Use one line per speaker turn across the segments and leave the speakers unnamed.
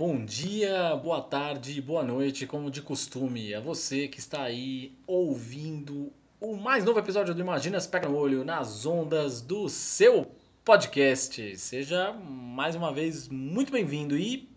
bom dia, boa tarde, boa noite, como de costume. É você que está aí ouvindo o mais novo episódio do Imagina Se Pega no Olho nas ondas do seu podcast. Seja mais uma vez muito bem-vindo e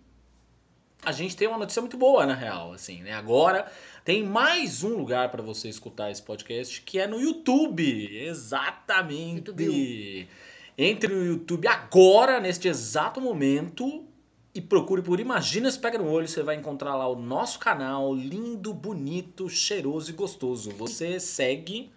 a gente tem uma notícia muito boa na real, assim, né? Agora tem mais um lugar para você escutar esse podcast que é no YouTube. Exatamente.
YouTube.
Entre no YouTube agora, neste exato momento, e procure por Imagina se Pega no Olho, você vai encontrar lá o nosso canal, lindo, bonito, cheiroso e gostoso. Você segue.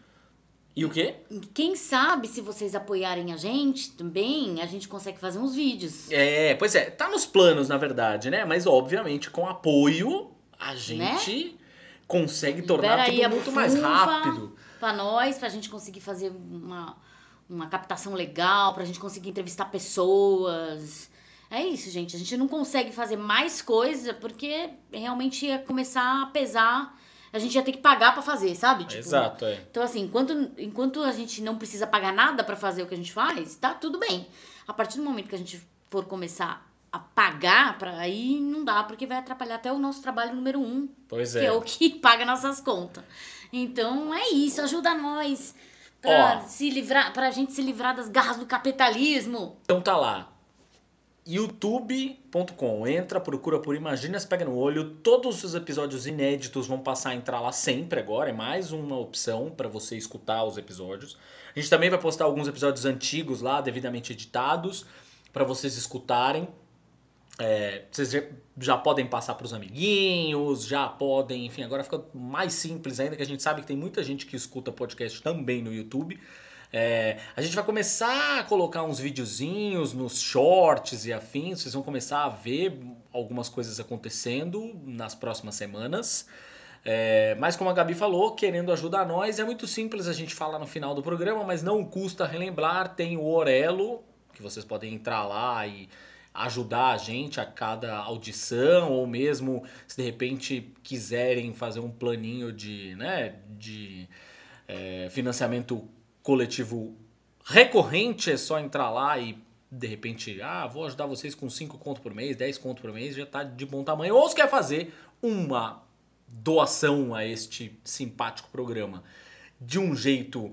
E o quê?
Quem sabe se vocês apoiarem a gente também, a gente consegue fazer uns vídeos.
É, pois é, tá nos planos, na verdade, né? Mas obviamente, com apoio, a gente consegue tornar
Né? Libera
tudo muito mais rápido.
Pra nós, pra gente conseguir fazer uma, uma captação legal, pra gente conseguir entrevistar pessoas. É isso, gente. A gente não consegue fazer mais coisa porque realmente ia começar a pesar. A gente ia ter que pagar pra fazer, sabe? Tipo,
Exato, é.
Então, assim, enquanto, enquanto a gente não precisa pagar nada pra fazer o que a gente faz, tá tudo bem. A partir do momento que a gente for começar a pagar, pra, aí não dá, porque vai atrapalhar até o nosso trabalho número um,
Pois
que
é.
é o que paga nossas contas. Então é isso, ajuda nós pra,
Ó.
se livrar, pra gente se livrar das garras do capitalismo.
Então tá lá. youtube.com. Entra, procura por Imagina se Pega no Olho. Todos os episódios inéditos vão passar a entrar lá sempre agora. É mais uma opção para você escutar os episódios. A gente também vai postar alguns episódios antigos lá, devidamente editados, para vocês escutarem. É, vocês já podem passar para os amiguinhos, já podem, enfim, agora fica mais simples ainda, que a gente sabe que tem muita gente que escuta podcast também no YouTube. É, a gente vai começar a colocar uns videozinhos nos shorts e afins, vocês vão começar a ver algumas coisas acontecendo nas próximas semanas. É, mas como a Gabi falou, querendo ajudar nós, é muito simples a gente falar no final do programa, mas não custa relembrar, tem o Orelo, que vocês podem entrar lá e ajudar a gente a cada audição, ou mesmo se de repente quiserem fazer um planinho de, né, de é, financiamento coletivo recorrente, é só entrar lá e de repente, ah, vou ajudar vocês com 5 conto por mês, 10 conto por mês, já tá de bom tamanho. Ou se quer fazer uma doação a este simpático programa de um jeito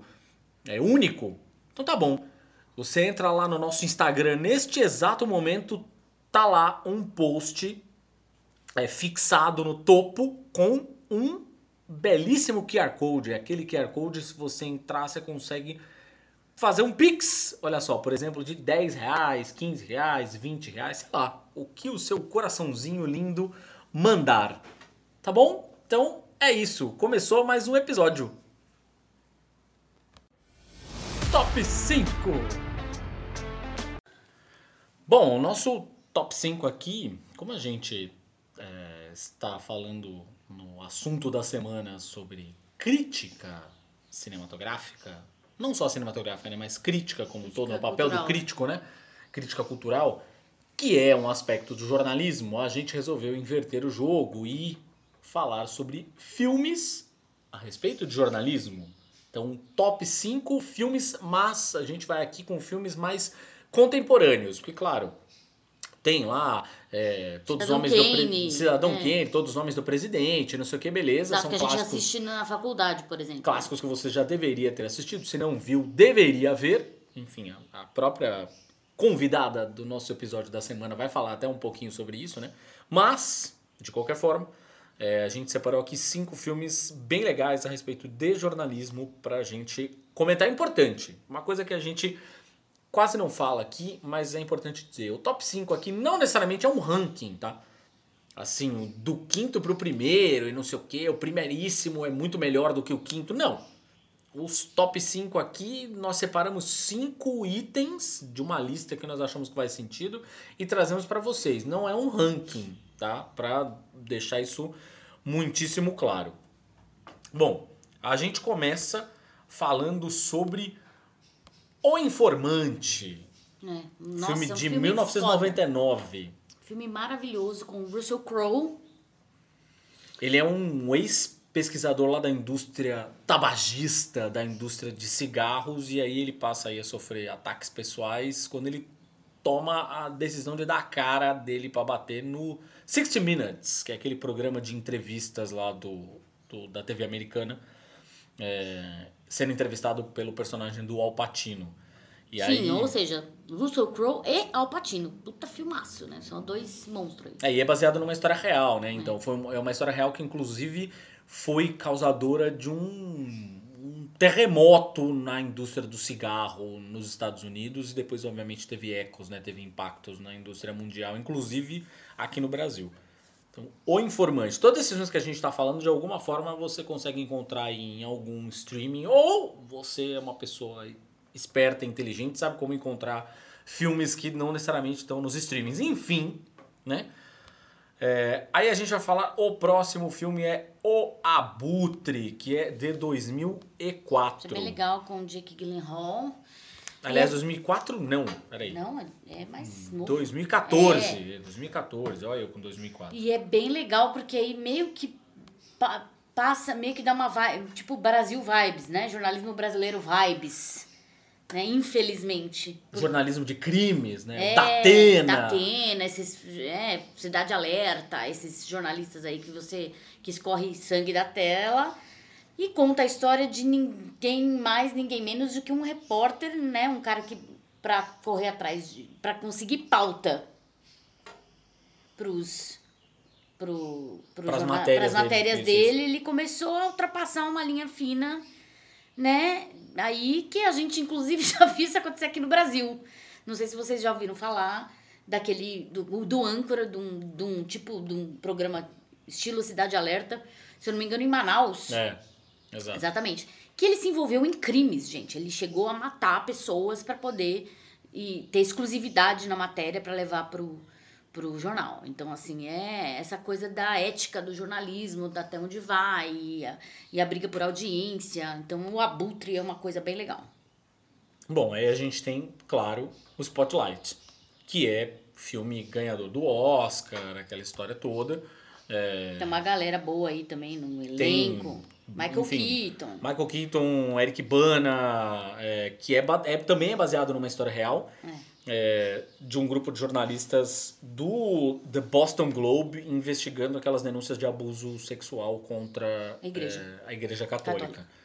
é, único, então tá bom. Você entra lá no nosso Instagram, neste exato momento, tá lá um post é, fixado no topo com um belíssimo QR Code. É Aquele QR Code, se você entrar, você consegue fazer um Pix. Olha só, por exemplo, de 10 reais, 15 reais, 20 reais, sei lá. O que o seu coraçãozinho lindo mandar. Tá bom? Então é isso. Começou mais um episódio. Top 5. Bom, o nosso top 5 aqui, como a gente é, está falando no assunto da semana sobre crítica cinematográfica, não só cinematográfica, né, mas crítica como um todo, o papel do
cultural.
crítico, né? Crítica cultural, que é um aspecto do jornalismo, a gente resolveu inverter o jogo e falar sobre filmes a respeito de jornalismo. Então, top 5 filmes, mas a gente vai aqui com filmes mais contemporâneos, porque claro, tem lá é, todos
Cidadão
os nomes do
Kane,
pre... Cidadão
é.
Kane, todos os nomes do presidente, não sei o que, beleza,
Exato,
são
que a gente
clássicos
assiste na faculdade, por exemplo.
clássicos que você já deveria ter assistido. Se não viu, deveria ver. Enfim, a, a própria convidada do nosso episódio da semana vai falar até um pouquinho sobre isso, né? Mas, de qualquer forma, é, a gente separou aqui cinco filmes bem legais a respeito de jornalismo pra gente comentar. É importante. Uma coisa que a gente quase não fala aqui, mas é importante dizer. O top 5 aqui não necessariamente é um ranking, tá? Assim, do quinto pro primeiro e não sei o que, o primeiríssimo é muito melhor do que o quinto. Não. Os top 5 aqui, nós separamos cinco itens de uma lista que nós achamos que faz sentido e trazemos para vocês. Não é um ranking, tá? Para deixar isso muitíssimo claro. Bom, a gente começa falando sobre O Informante,
É, nossa,
filme
é um
de
filme
1999.
foda. Filme maravilhoso com Russell Crowe.
Ele é um ex-pesquisador lá da indústria tabagista, da indústria de cigarros, e aí ele passa aí a sofrer ataques pessoais quando ele toma a decisão de dar a cara dele para bater no 60 Minutes, que é aquele programa de entrevistas lá do, do- da TV americana, é, sendo entrevistado pelo personagem do Al Pacino. E
Sim,
aí,
ou seja, Russell Crowe e Al Pacino. Puta filmaço, né? São dois monstros aí.
É, e é baseado numa história real, né? Então foi um- é uma história real que inclusive foi causadora de um, um terremoto na indústria do cigarro nos Estados Unidos e depois obviamente teve ecos, né? Teve impactos na indústria mundial, inclusive aqui no Brasil. Então, o informante. Todos esses filmes que a gente está falando, de alguma forma você consegue encontrar em algum streaming ou você é uma pessoa esperta, inteligente, sabe como encontrar filmes que não necessariamente estão nos streamings. Enfim, né? É, aí a gente vai falar, o próximo filme é O Abutre, que é de
Isso
2004.
é bem legal com o Jake Gyllenhaal.
Aliás,
E
2004 não,
é-
peraí.
Não, é- é mais novo.
2014, 2014, olha eu com 2004.
E é bem legal porque aí meio que pa- passa, meio que dá uma vibe, tipo Brasil vibes, né? Jornalismo brasileiro vibes, né? Infelizmente.
Jornalismo de crimes, né?
É,
da Atena.
Da Atena, esses, é, Cidade Alerta, esses jornalistas aí que você, que escorre sangue da tela e conta a história de ninguém mais, ninguém menos do que um repórter, né? Um cara que, pra correr atrás, de, pra conseguir pauta pros, pro, pro
Pras
jorna-
matérias
pras
dele,
matérias
isso,
dele, ele começou a ultrapassar uma linha fina, né? Aí que a gente, inclusive, já viu isso acontecer aqui no Brasil. Não sei se vocês já ouviram falar daquele, do, do âncora, de um, de um tipo, de um programa estilo Cidade Alerta, se eu não me engano, em Manaus.
É, exato.
Exatamente. Que ele se envolveu em crimes, gente. Ele chegou a matar pessoas para poder e ter exclusividade na matéria para levar pro, pro jornal. Então, assim, é essa coisa da ética do jornalismo, da até onde vai, e a, e a briga por audiência. Então, o abutre é uma coisa bem legal.
Bom, aí a gente tem, claro, o Spotlight, que é filme ganhador do Oscar, aquela história toda. É,
Tem uma galera boa aí também no
Tem,
elenco. Michael
enfim,
Keaton.
Michael Keaton, Eric Bana, é, que é, é- também é baseado numa história real é, de um grupo de jornalistas do The Boston Globe investigando aquelas denúncias de abuso sexual contra
A igreja.
é, a igreja católica.
Católica.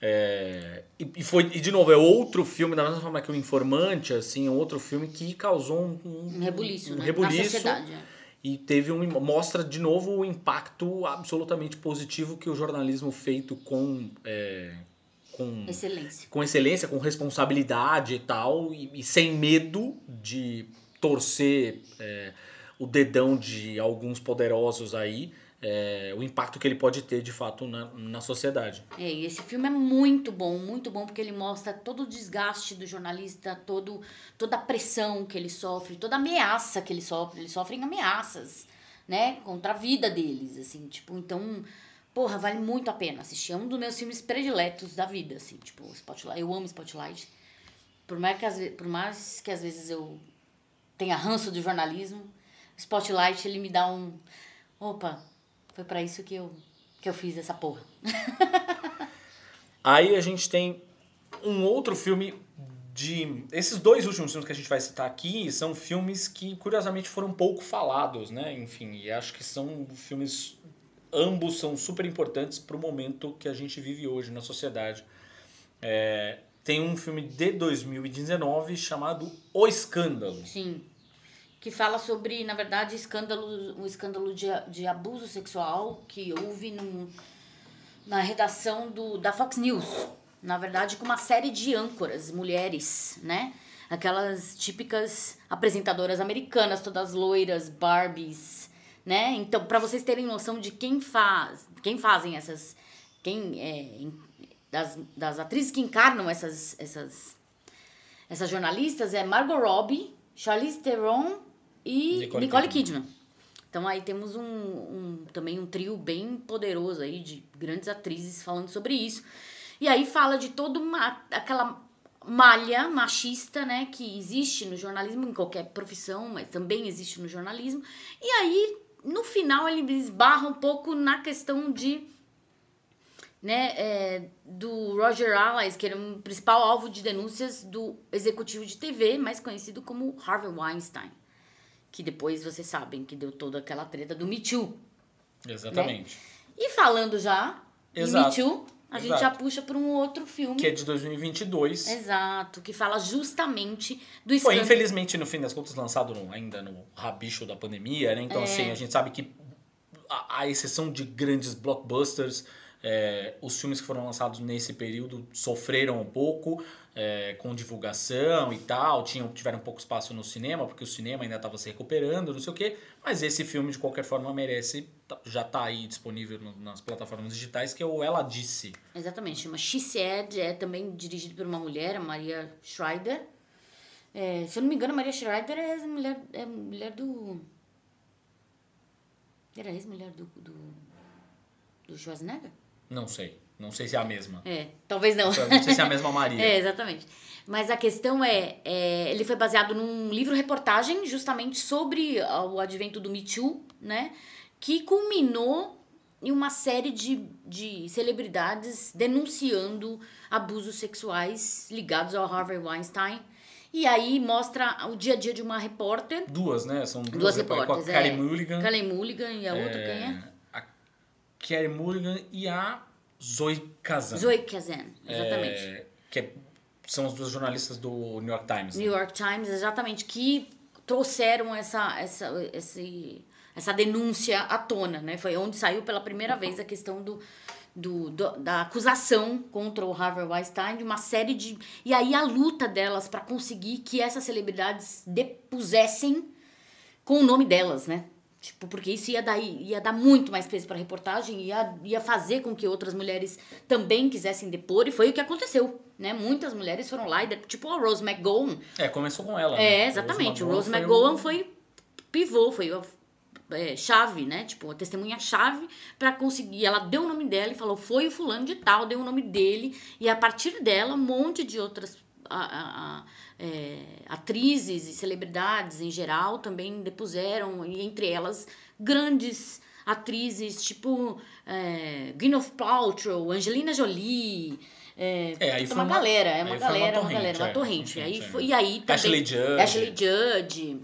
É, e, e foi e de novo é outro filme da mesma forma que o Informante assim é outro filme que causou um,
Um rebuliço,
um
né?
rebuliço
Na sociedade.
E teve um mostra de novo o impacto absolutamente positivo que o jornalismo feito com é, com,
Excelência.
com excelência, com responsabilidade e tal, e, e sem medo de torcer é, o dedão de alguns poderosos aí, é, o impacto que ele pode ter de fato na, na sociedade.
É, e esse filme é muito bom, muito bom, porque ele mostra todo o desgaste do jornalista, todo, toda a pressão que ele sofre, toda a ameaça que ele sofre. Eles sofrem ameaças, né? Contra a vida deles, assim, tipo, então, porra, vale muito a pena assistir. É um dos meus filmes prediletos da vida, assim, tipo, Spotlight. Eu amo Spotlight. Por mais que por mais que às vezes eu tenha ranço do jornalismo, Spotlight, ele me dá um... Opa, foi pra isso que eu, que eu fiz essa porra.
Aí a gente tem um outro filme de. Esses dois últimos filmes que a gente vai citar aqui são filmes que, curiosamente, foram pouco falados, né? Enfim, e acho que são filmes. Ambos são super importantes para o momento que a gente vive hoje na sociedade. É, tem um filme de 2019 chamado O Escândalo.
Sim. Que fala sobre, na verdade, escândalo, um escândalo de, de abuso sexual que houve num, na redação do, da Fox News. Na verdade, com uma série de âncoras, mulheres, né? Aquelas típicas apresentadoras americanas, todas loiras, Barbies, né? Então, para vocês terem noção de quem faz, quem fazem essas, quem é, das, das atrizes que encarnam essas, essas essas jornalistas é Margot Robbie, Charlize Theron e
Nicole
Nicole,
Kidman.
Kidman. Então aí temos um, um, também um trio bem poderoso aí de grandes atrizes falando sobre isso. E aí fala de toda uma aquela malha machista, né, que existe no jornalismo em qualquer profissão, mas também existe no jornalismo. E aí no final ele esbarra um pouco na questão de né, é, do Roger Allies, que era o principal alvo de denúncias do executivo de TV, mais conhecido como Harvey Weinstein, que depois vocês sabem que deu toda aquela treta do Me Too.
Exatamente.
Né? E falando já
Exato.
em Me Too, a
Exato.
gente já puxa para um outro filme.
Que é de 2022.
Exato, que fala justamente do
Foi,
escândalo.
infelizmente, no fim das contas, lançado no- ainda no rabicho da pandemia, né?
É.
Então, assim, a gente sabe que, a, a exceção de grandes blockbusters, é, os filmes que foram lançados nesse período sofreram um pouco é, com divulgação e tal, tinham, tiveram pouco espaço no cinema, porque o cinema ainda estava se recuperando, não sei o quê. Mas esse filme, de qualquer forma, merece, tá- já está aí disponível nas plataformas digitais, que é o Ela Disse.
Exatamente, chama She Said, é também dirigido por uma mulher, a Maria Schreider. É, se eu não me engano, a Maria Schreider é a mulher, é a mulher do. Era ex-mulher do, do. do Schwarzenegger?
Não sei. Não sei se é a mesma.
É, talvez não.
Não sei se é a mesma Maria.
É, exatamente. Mas a questão é, é, ele foi baseado num livro-reportagem justamente sobre o advento do Me Too, né? Que culminou em uma série de, de celebridades denunciando abusos sexuais ligados ao Harvey Weinstein. E aí mostra o dia a dia de uma repórter,
Duas, né? São duas,
Duas
repórteres, Com a
é.
Mulligan.
Kalen Mulligan, e a outra quem é?
A Carey Mulligan e a Zoe Kazan.
Zoe Kazan, exatamente.
É, que é- são as duas jornalistas do New York Times. né?
New York Times, exatamente, que trouxeram essa, essa, esse, essa denúncia à tona, né? Foi onde saiu pela primeira vez a questão do, do, do- da acusação contra o Harvey Weinstein, de uma série de... E aí a luta delas para conseguir que essas celebridades depusessem com o nome delas, né? Tipo, porque isso ia dar, ia dar muito mais peso para a reportagem, ia, ia fazer com que outras mulheres também quisessem depor, e foi o que aconteceu, né? Muitas mulheres foram lá, e tipo a Rose McGowan,
É, começou com ela.
é,
né?
exatamente. O Rose
foi
McGowan
o-
foi pivô, foi a é, chave, né? Tipo, a testemunha-chave pra conseguir. Ela deu o nome dela e falou: foi o fulano de tal, deu o nome dele. E a partir dela, um monte de outras a- é, atrizes e celebridades em geral também depuseram, e entre elas grandes atrizes tipo é, Gwyneth Paltrow, Angelina Jolie. É,
É,
uma,
uma-
galera, é uma galera, uma
torrente,
galera, uma
é,
torrente. Aí
torrente,
foi,
é.
e aí também,
Ashley Judd.
Ashley Judd.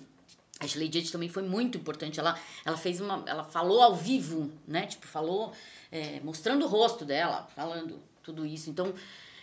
Ashley Judd também foi muito importante. Ela, ela fez uma. Ela falou ao vivo, né? Tipo, falou, é, mostrando o rosto dela, falando tudo isso. Então.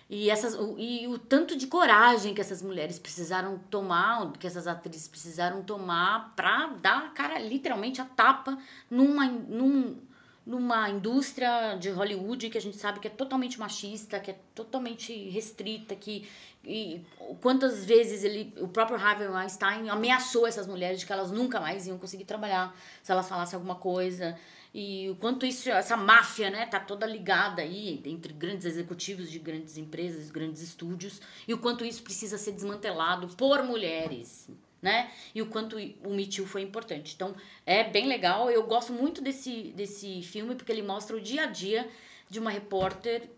E, essas, o, e o tanto de coragem que essas mulheres precisaram tomar, que essas atrizes precisaram tomar pra dar cara, literalmente, a tapa numa, num, numa indústria de Hollywood que a gente sabe que é totalmente machista, que é totalmente restrita, que e quantas vezes ele, o próprio Harvey Weinstein ameaçou essas mulheres de que elas nunca mais iam conseguir trabalhar se elas falassem alguma coisa. E o quanto isso, essa máfia, né, tá toda ligada aí entre grandes executivos de grandes empresas, grandes estúdios, e o quanto isso precisa ser desmantelado por mulheres, né? E o quanto o Too foi importante. Então, é bem legal. Eu gosto muito desse, desse filme porque ele mostra o dia a dia de uma repórter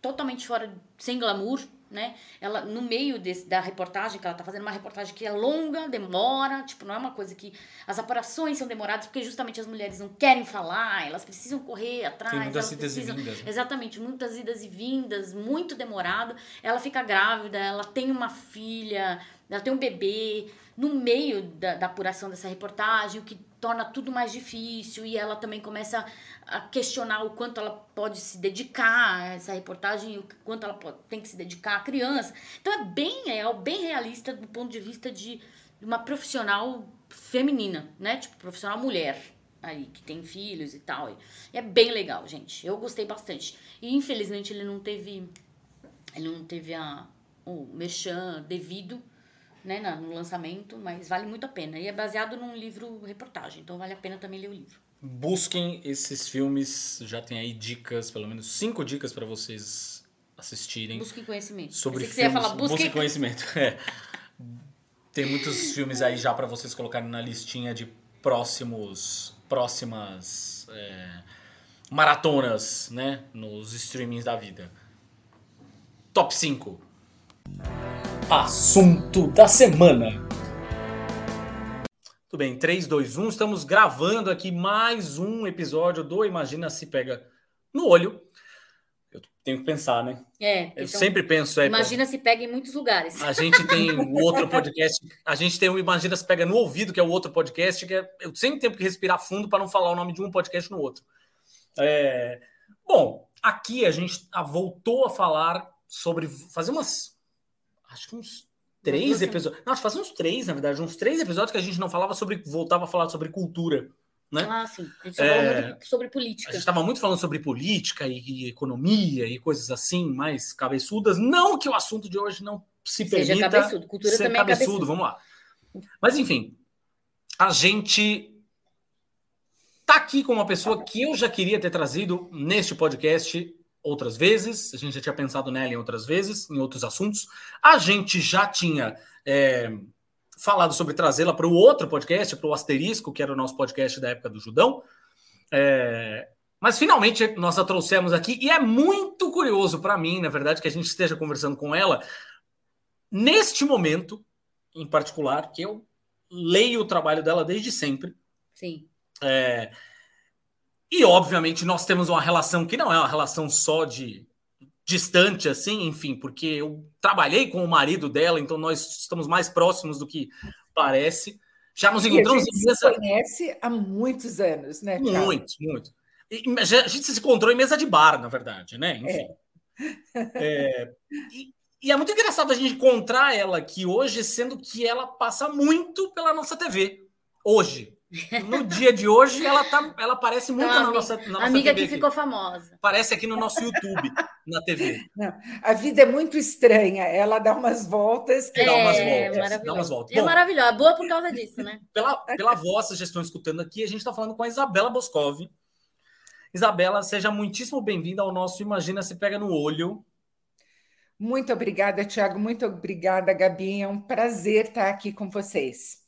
totalmente fora, sem glamour, né? Ela, no meio desse, da reportagem, que ela tá fazendo uma reportagem que é longa, demora, tipo, não é uma coisa que... As apurações são demoradas porque justamente as mulheres não querem falar, elas precisam correr atrás.
Tem muitas
elas
idas e
precisam-
vindas, né?
Exatamente, muitas idas e vindas, muito demorado. Ela fica grávida, ela tem uma filha, ela tem um bebê. No meio da, da apuração dessa reportagem, o que torna tudo mais difícil, e ela também começa a questionar o quanto ela pode se dedicar a essa reportagem, o quanto ela pode- tem que se dedicar à criança. Então é bem real, bem realista do ponto de vista de uma profissional feminina, né? Tipo, profissional mulher aí, que tem filhos e tal. E é bem legal, gente. Eu gostei bastante. E infelizmente ele não teve. Ele não teve a, o merchan devido, né, no lançamento, mas vale muito a pena. E é baseado num livro reportagem, então vale a pena também ler o livro.
Busquem esses filmes, já tem aí dicas, pelo menos cinco dicas para vocês assistirem
Busquem conhecimento.
sobre
Pensei que você ia
filmes.
falar, busquem
Busquem conhecimento. É. Tem muitos filmes aí já para vocês colocarem na listinha de próximos próximas é, maratonas, né? Nos streamings da vida. Top 5. Assunto da semana. Tudo bem, 3, 2, 1. Estamos gravando aqui mais um episódio do Imagina Se Pega no Olho. Eu tenho que pensar, né?
É.
Eu então, sempre penso. É,
imagina se pega em muitos lugares.
A gente tem o outro podcast. A gente tem o Imagina se pega no ouvido, que é o outro podcast, que é, eu sempre tenho que respirar fundo para não falar o nome de um podcast no outro. É, bom, aqui a gente voltou a falar sobre fazer umas. Acho que uns três episódios. Não, faz uns três, na verdade, uns três episódios que a gente não falava sobre. voltava a falar sobre cultura. Né?
Ah, sim. A gente é, muito sobre política.
A gente estava muito falando sobre política e, e, economia e coisas assim, mais cabeçudas. Não que o assunto de hoje não se Seja permita
cabeçudo. Cultura também é cabeçudo, é cabeçudo.
Vamos lá. Mas, enfim, a gente tá aqui com uma pessoa que eu já queria ter trazido neste podcast outras vezes. A gente já tinha pensado nela em outras vezes, em outros assuntos. A gente já tinha... É, falado sobre trazê-la para o outro podcast, para o Asterisco, que era o nosso podcast da época do Judão. É... Mas finalmente nós a trouxemos aqui e é muito curioso para mim, na verdade, que a gente esteja conversando com ela neste momento, em particular, que eu leio o trabalho dela desde sempre.
Sim.
É... E, obviamente, nós temos uma relação que não é uma relação só de distante assim, enfim, porque eu trabalhei com o marido dela, então nós estamos mais próximos do que parece. Já nos encontramos
em mesa. Se conhece há muitos anos, né?
Thiago? Muitos, muito. a gente se encontrou em mesa de bar, na verdade, né? Enfim. É. é e, e, é muito engraçado a gente encontrar ela aqui hoje, sendo que ela passa muito pela nossa TV. Hoje. No dia de hoje, ela, tá, ela aparece muito então, na, nossa, na nossa
amiga TV que ficou famosa.
Aparece aqui no nosso YouTube, na TV.
Não, a vida é muito estranha. Ela dá umas voltas.
Que... É, dá umas voltas. Dá umas voltas.
É maravilhosa. É boa por causa disso, né?
Pela, pela voz, vocês já estão escutando aqui, a gente está falando com a Isabela Boscov. Isabela, seja muitíssimo bem-vinda ao nosso Imagina Se Pega no Olho.
Muito obrigada, Tiago. Muito obrigada, Gabi. É um prazer estar aqui com vocês.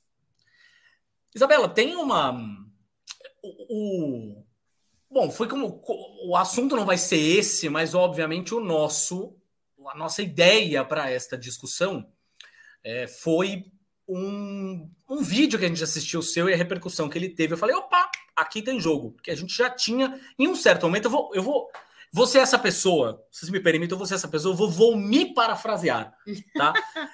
Isabela, tem uma. O, o, Bom, foi como. O assunto não vai ser esse, mas obviamente o nosso. A nossa ideia para esta discussão é, foi um, um vídeo que a gente assistiu seu e a repercussão que ele teve. Eu falei, opa, aqui tem jogo. Porque a gente já tinha. Em um certo momento, eu vou. Eu vou ser essa pessoa, se me permitem, eu vou ser essa pessoa, eu vou, vou me parafrasear, tá?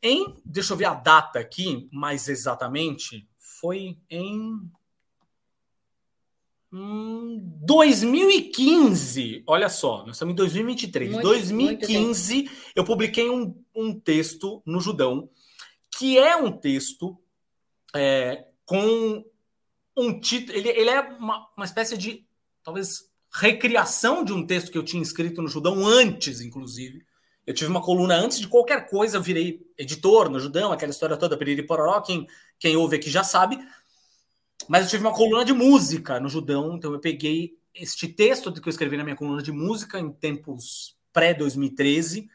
em, deixa eu ver a data aqui, mais exatamente, foi em hum, 2015. Olha só, nós estamos em 2023. Muito, 2015, muito eu publiquei um, um texto no Judão, que é um texto é, com um título. Ele, ele é uma, uma espécie de, talvez, recriação de um texto que eu tinha escrito no Judão antes, inclusive. Eu tive uma coluna antes de qualquer coisa, eu virei editor no Judão, aquela história toda, Piriri Pororó, quem, quem ouve aqui já sabe. Mas eu tive uma coluna de música no Judão, então eu peguei este texto que eu escrevi na minha coluna de música em tempos pré-2013,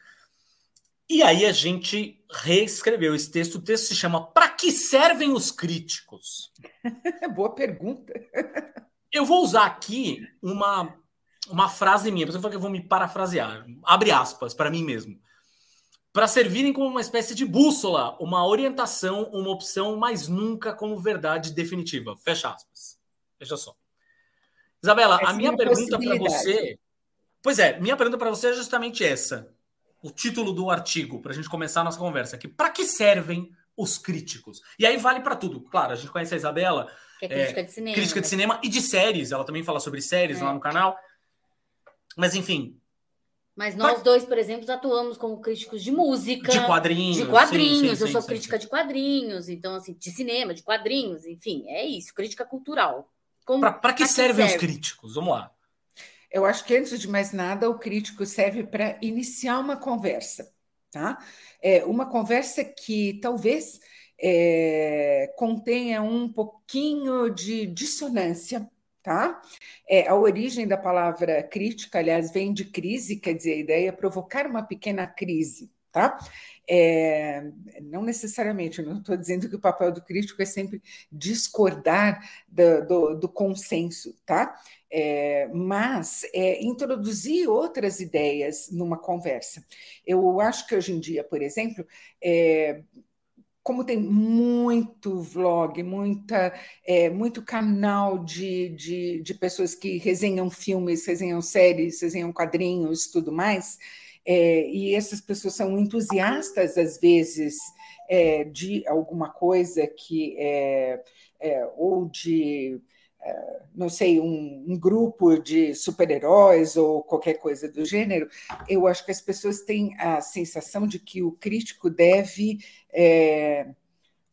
e aí a gente reescreveu esse texto. O texto se chama Para que servem os críticos?
Boa pergunta.
eu vou usar aqui uma uma frase minha, por exemplo, que eu vou me parafrasear, abre aspas, para mim mesmo, para servirem como uma espécie de bússola, uma orientação, uma opção, mas nunca como verdade definitiva. Fecha aspas. Veja só. Isabela, essa a minha pergunta para você. Pois é, minha pergunta para você é justamente essa. O título do artigo, para a gente começar a nossa conversa aqui. Para que servem os críticos? E aí vale para tudo. Claro, a gente conhece a Isabela.
Que é crítica é, de cinema.
Crítica de né? cinema e de séries. Ela também fala sobre séries é. lá no canal. Mas enfim.
Mas nós dois, por exemplo, atuamos como críticos de música.
De quadrinhos.
De quadrinhos. Sim, sim, eu sim, sou crítica de quadrinhos, então, assim, de cinema, de quadrinhos, enfim, é isso, crítica cultural.
Para que, que servem serve? os críticos? Vamos lá.
Eu acho que, antes de mais nada, o crítico serve para iniciar uma conversa, tá? É uma conversa que talvez é, contenha um pouquinho de dissonância tá? É, a origem da palavra crítica, aliás, vem de crise, quer dizer, a ideia é provocar uma pequena crise, tá? É, não necessariamente, não estou dizendo que o papel do crítico é sempre discordar do, do, do consenso, tá? É, mas é, introduzir outras ideias numa conversa. Eu acho que hoje em dia, por exemplo, é, como tem muito vlog, muita, é, muito canal de, de, de, pessoas que resenham filmes, resenham séries, resenham quadrinhos, tudo mais, é, e essas pessoas são entusiastas, às vezes, é, de alguma coisa que é, é ou de não sei, um, um grupo de super-heróis ou qualquer coisa do gênero, eu acho que as pessoas têm a sensação de que o crítico deve é,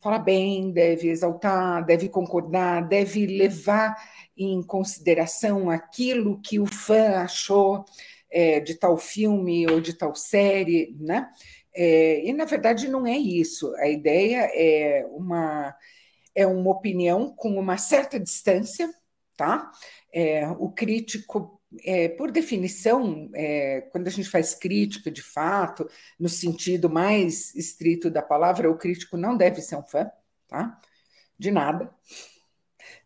falar bem, deve exaltar, deve concordar, deve levar em consideração aquilo que o fã achou é, de tal filme ou de tal série, né? É, e na verdade não é isso. A ideia é uma é uma opinião com uma certa distância, tá? É, o crítico, é, por definição, é, quando a gente faz crítica de fato, no sentido mais estrito da palavra, o crítico não deve ser um fã, tá? De nada.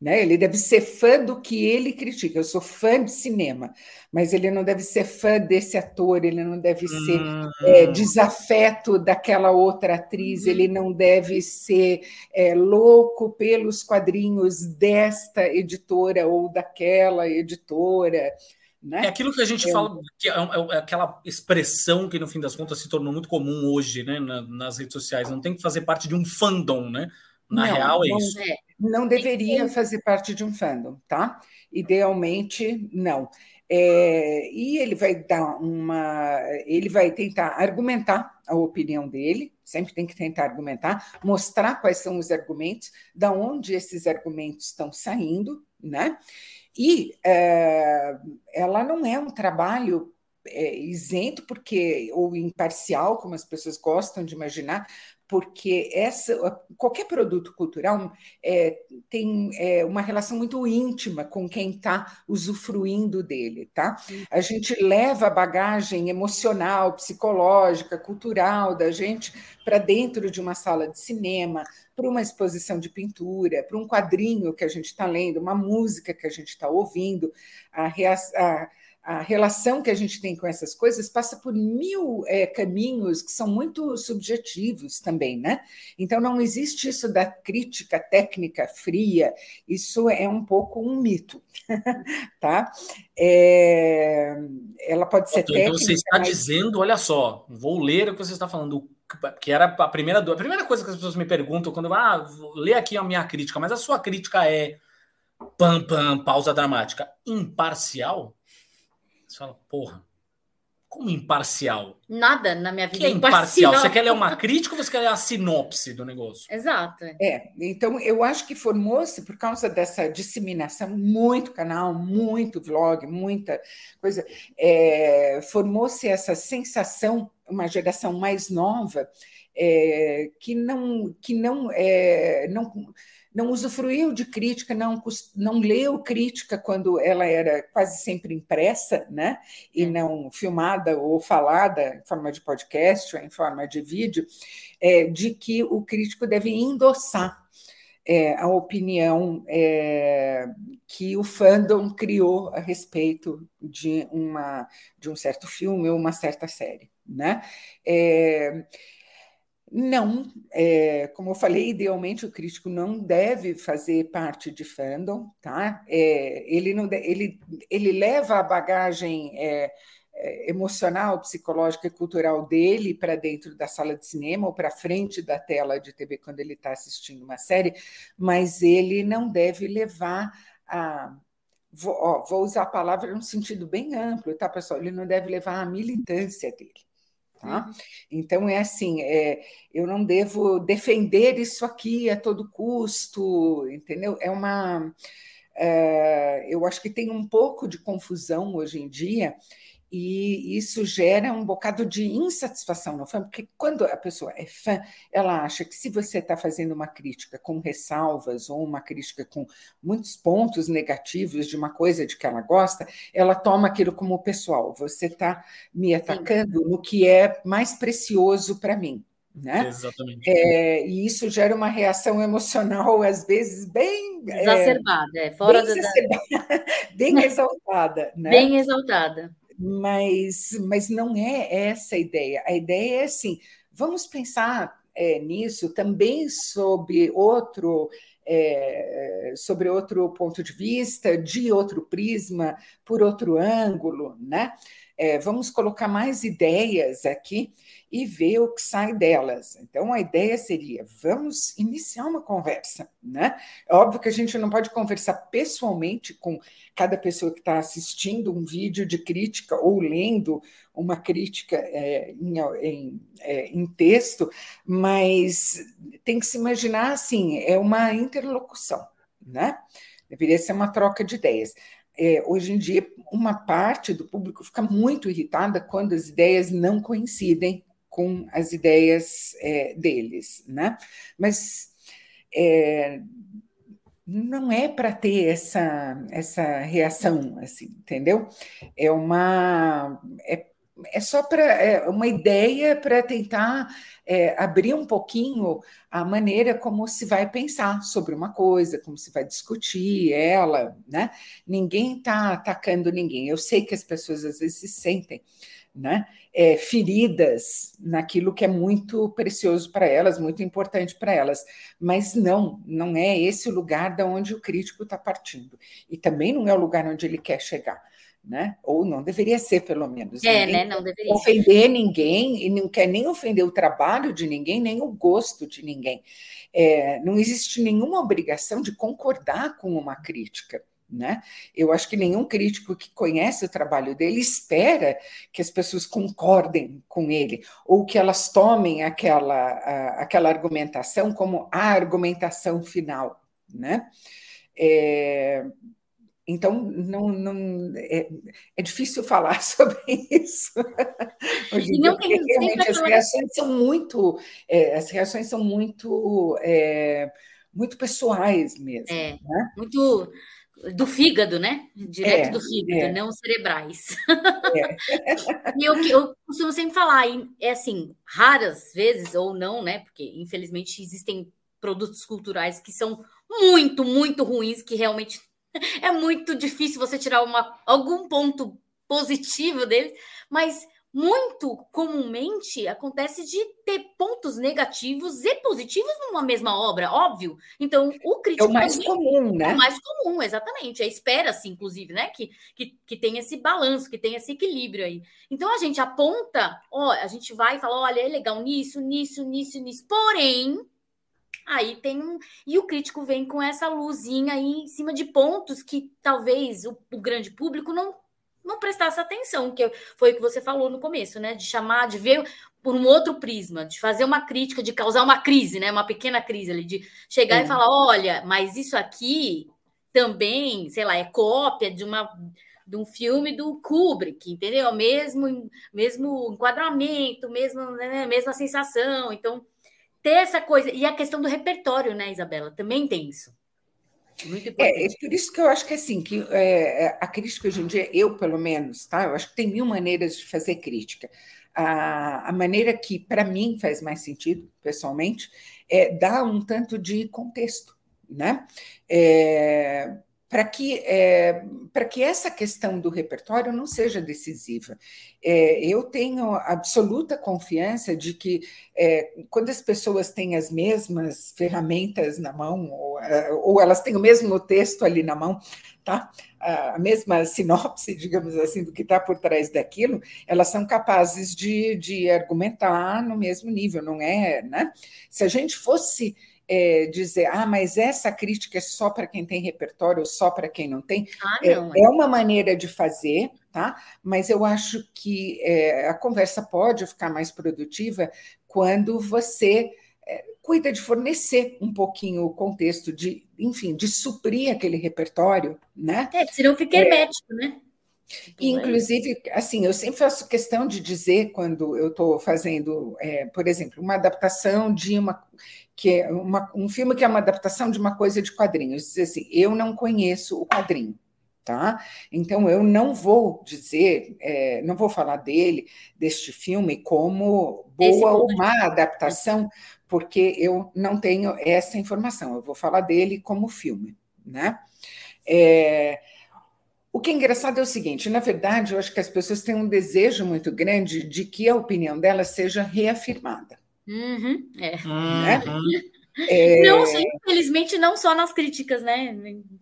Né? Ele deve ser fã do que ele critica. Eu sou fã de cinema, mas ele não deve ser fã desse ator, ele não deve ser uhum. é, desafeto daquela outra atriz, uhum. ele não deve ser é, louco pelos quadrinhos desta editora ou daquela editora. Né?
É aquilo que a gente é, fala, que é, é, aquela expressão que no fim das contas se tornou muito comum hoje né, nas redes sociais. Não tem que fazer parte de um fandom, né? Na não, real é isso.
É. Não deveria fazer parte de um fandom, tá? Idealmente, não. É, e ele vai dar uma. Ele vai tentar argumentar a opinião dele, sempre tem que tentar argumentar, mostrar quais são os argumentos, da onde esses argumentos estão saindo, né? E é, ela não é um trabalho é, isento porque ou imparcial, como as pessoas gostam de imaginar, porque essa, qualquer produto cultural é, tem é, uma relação muito íntima com quem está usufruindo dele, tá? A gente leva a bagagem emocional, psicológica, cultural da gente para dentro de uma sala de cinema, para uma exposição de pintura, para um quadrinho que a gente está lendo, uma música que a gente está ouvindo, a, a relação que a gente tem com essas coisas passa por mil é, caminhos que são muito subjetivos também, né? Então não existe isso da crítica técnica fria, isso é um pouco um mito, tá? É, ela pode ser então, técnica.
Então você está mas... dizendo, olha só, vou ler o que você está falando, que era a primeira a primeira coisa que as pessoas me perguntam quando eu ah, vou ler aqui a minha crítica, mas a sua crítica é pam pam pausa dramática imparcial? Você fala, porra, como imparcial?
Nada na minha vida
que é imparcial. Você quer ler uma crítica ou você quer ler a sinopse do negócio?
Exato.
É, então eu acho que formou-se por causa dessa disseminação, muito canal, muito vlog, muita coisa, é, formou-se essa sensação, uma geração mais nova, é, que não, que não, é, não não usufruiu de crítica, não, não leu crítica quando ela era quase sempre impressa, né? e é. não filmada ou falada em forma de podcast ou em forma de vídeo, é, de que o crítico deve endossar é, a opinião é, que o fandom criou a respeito de, uma, de um certo filme ou uma certa série. Né? É, não, é, como eu falei, idealmente o crítico não deve fazer parte de fandom, tá? É, ele, não, ele, ele leva a bagagem é, é emocional, psicológica e cultural dele para dentro da sala de cinema ou para frente da tela de TV quando ele está assistindo uma série, mas ele não deve levar a. Vou, ó, vou usar a palavra num sentido bem amplo, tá, pessoal? Ele não deve levar a militância dele. Tá? Uhum. Então, é assim: é, eu não devo defender isso aqui a todo custo, entendeu? É uma. É, eu acho que tem um pouco de confusão hoje em dia, e isso gera um bocado de insatisfação no fã, porque quando a pessoa é fã, ela acha que se você está fazendo uma crítica com ressalvas ou uma crítica com muitos pontos negativos de uma coisa de que ela gosta, ela toma aquilo como pessoal. Você está me atacando Sim. no que é mais precioso para mim. Né?
Exatamente.
É, e isso gera uma reação emocional, às vezes, bem
é, exacerbada, é, fora
bem, da... bem exaltada. Né?
Bem exaltada.
Mas, mas não é essa a ideia. A ideia é assim: vamos pensar é, nisso também sob outro. É, sobre outro ponto de vista, de outro prisma, por outro ângulo, né? É, vamos colocar mais ideias aqui e ver o que sai delas. Então, a ideia seria: vamos iniciar uma conversa, né? É óbvio que a gente não pode conversar pessoalmente com cada pessoa que está assistindo um vídeo de crítica ou lendo uma crítica é, em, em, é, em texto, mas tem que se imaginar assim: é uma interlocução, né? Deveria ser uma troca de ideias. É, hoje em dia, uma parte do público fica muito irritada quando as ideias não coincidem com as ideias é, deles, né? Mas é, não é para ter essa, essa reação, assim, entendeu? É uma é, é só para é uma ideia para tentar é, abrir um pouquinho a maneira como se vai pensar sobre uma coisa, como se vai discutir ela, né? Ninguém está atacando ninguém. Eu sei que as pessoas às vezes se sentem né, é, feridas naquilo que é muito precioso para elas, muito importante para elas. Mas não, não é esse o lugar da onde o crítico está partindo. E também não é o lugar onde ele quer chegar. Né? Ou não deveria ser, pelo menos.
É, né? Não deveria
ofender ser. ninguém e não quer nem ofender o trabalho de ninguém, nem o gosto de ninguém. É, não existe nenhuma obrigação de concordar com uma crítica. Né? Eu acho que nenhum crítico que conhece o trabalho dele espera que as pessoas concordem com ele ou que elas tomem aquela, a, aquela argumentação como a argumentação final. Né? É, então, não, não é, é, difícil falar sobre isso. Hoje dia, porque realmente as reações são muito, é, as reações são muito, é, muito pessoais mesmo.
É, né? muito do fígado, né? Direto é, do fígado, é. não cerebrais. É. e eu, eu costumo sempre falar, é assim, raras vezes, ou não, né? Porque infelizmente existem produtos culturais que são muito, muito ruins, que realmente é muito difícil você tirar uma, algum ponto positivo deles, mas muito comumente acontece de ter pontos negativos e positivos numa mesma obra, óbvio. Então, o crítico.
É o mais comum, né?
É o mais comum, exatamente. É espera-se, inclusive, né? Que, que, que tem esse balanço, que tem esse equilíbrio aí. Então, a gente aponta, ó, a gente vai e fala: olha, é legal nisso, nisso, nisso, nisso. Porém, aí tem um. E o crítico vem com essa luzinha aí em cima de pontos que talvez o, o grande público não não prestasse atenção, que foi o que você falou no começo, né? De chamar, de ver por um outro prisma, de fazer uma crítica, de causar uma crise, né? Uma pequena crise ali, de chegar é. e falar: olha, mas isso aqui também, sei lá, é cópia de uma de um filme do Kubrick, entendeu? Mesmo mesmo enquadramento, mesmo né? mesma sensação. Então, ter essa coisa e a questão do repertório, né, Isabela? Também tem isso.
É, é, por isso que eu acho que assim que é, é, a crítica hoje em dia, eu pelo menos, tá? Eu acho que tem mil maneiras de fazer crítica. A, a maneira que para mim faz mais sentido, pessoalmente, é dar um tanto de contexto, né? É, para que, é, que essa questão do repertório não seja decisiva. É, eu tenho absoluta confiança de que é, quando as pessoas têm as mesmas ferramentas na mão, ou, é, ou elas têm o mesmo texto ali na mão, tá? a mesma sinopse, digamos assim, do que está por trás daquilo, elas são capazes de, de argumentar no mesmo nível, não é? Né? Se a gente fosse é, dizer, ah, mas essa crítica é só para quem tem repertório ou só para quem não tem.
Ah, não,
é, é, uma maneira de fazer, tá? Mas eu acho que é, a conversa pode ficar mais produtiva quando você é, cuida de fornecer um pouquinho o contexto, de, enfim, de suprir aquele repertório, né?
É, senão fica é. hermético, né?
É Inclusive, assim, eu sempre faço questão de dizer quando eu estou fazendo, é, por exemplo, uma adaptação de uma que é uma, um filme que é uma adaptação de uma coisa de quadrinhos. Dizer assim, eu não conheço o quadrinho, tá? Então eu não vou dizer, é, não vou falar dele, deste filme, como boa ou má adaptação, porque eu não tenho essa informação. Eu vou falar dele como filme, né? É, o que é engraçado é o seguinte: na verdade, eu acho que as pessoas têm um desejo muito grande de que a opinião delas seja reafirmada.
Uhum, é. Uhum. É... Não, infelizmente, não só nas críticas, né?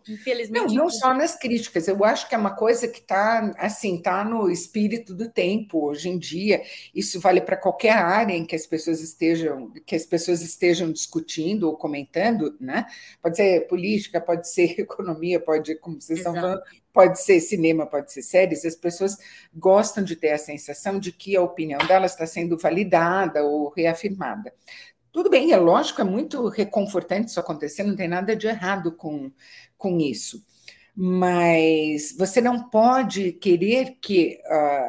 Infelizmente.
Não, não só nas críticas. Eu acho que é uma coisa que está assim, tá no espírito do tempo hoje em dia. Isso vale para qualquer área em que as pessoas estejam, que as pessoas estejam discutindo ou comentando, né? Pode ser política, pode ser economia, pode, como vocês Exato. estão falando, pode ser cinema, pode ser séries. As pessoas gostam de ter a sensação de que a opinião delas está sendo validada ou reafirmada. Tudo bem, é lógico, é muito reconfortante isso acontecer, não tem nada de errado com, com isso. Mas você não pode querer que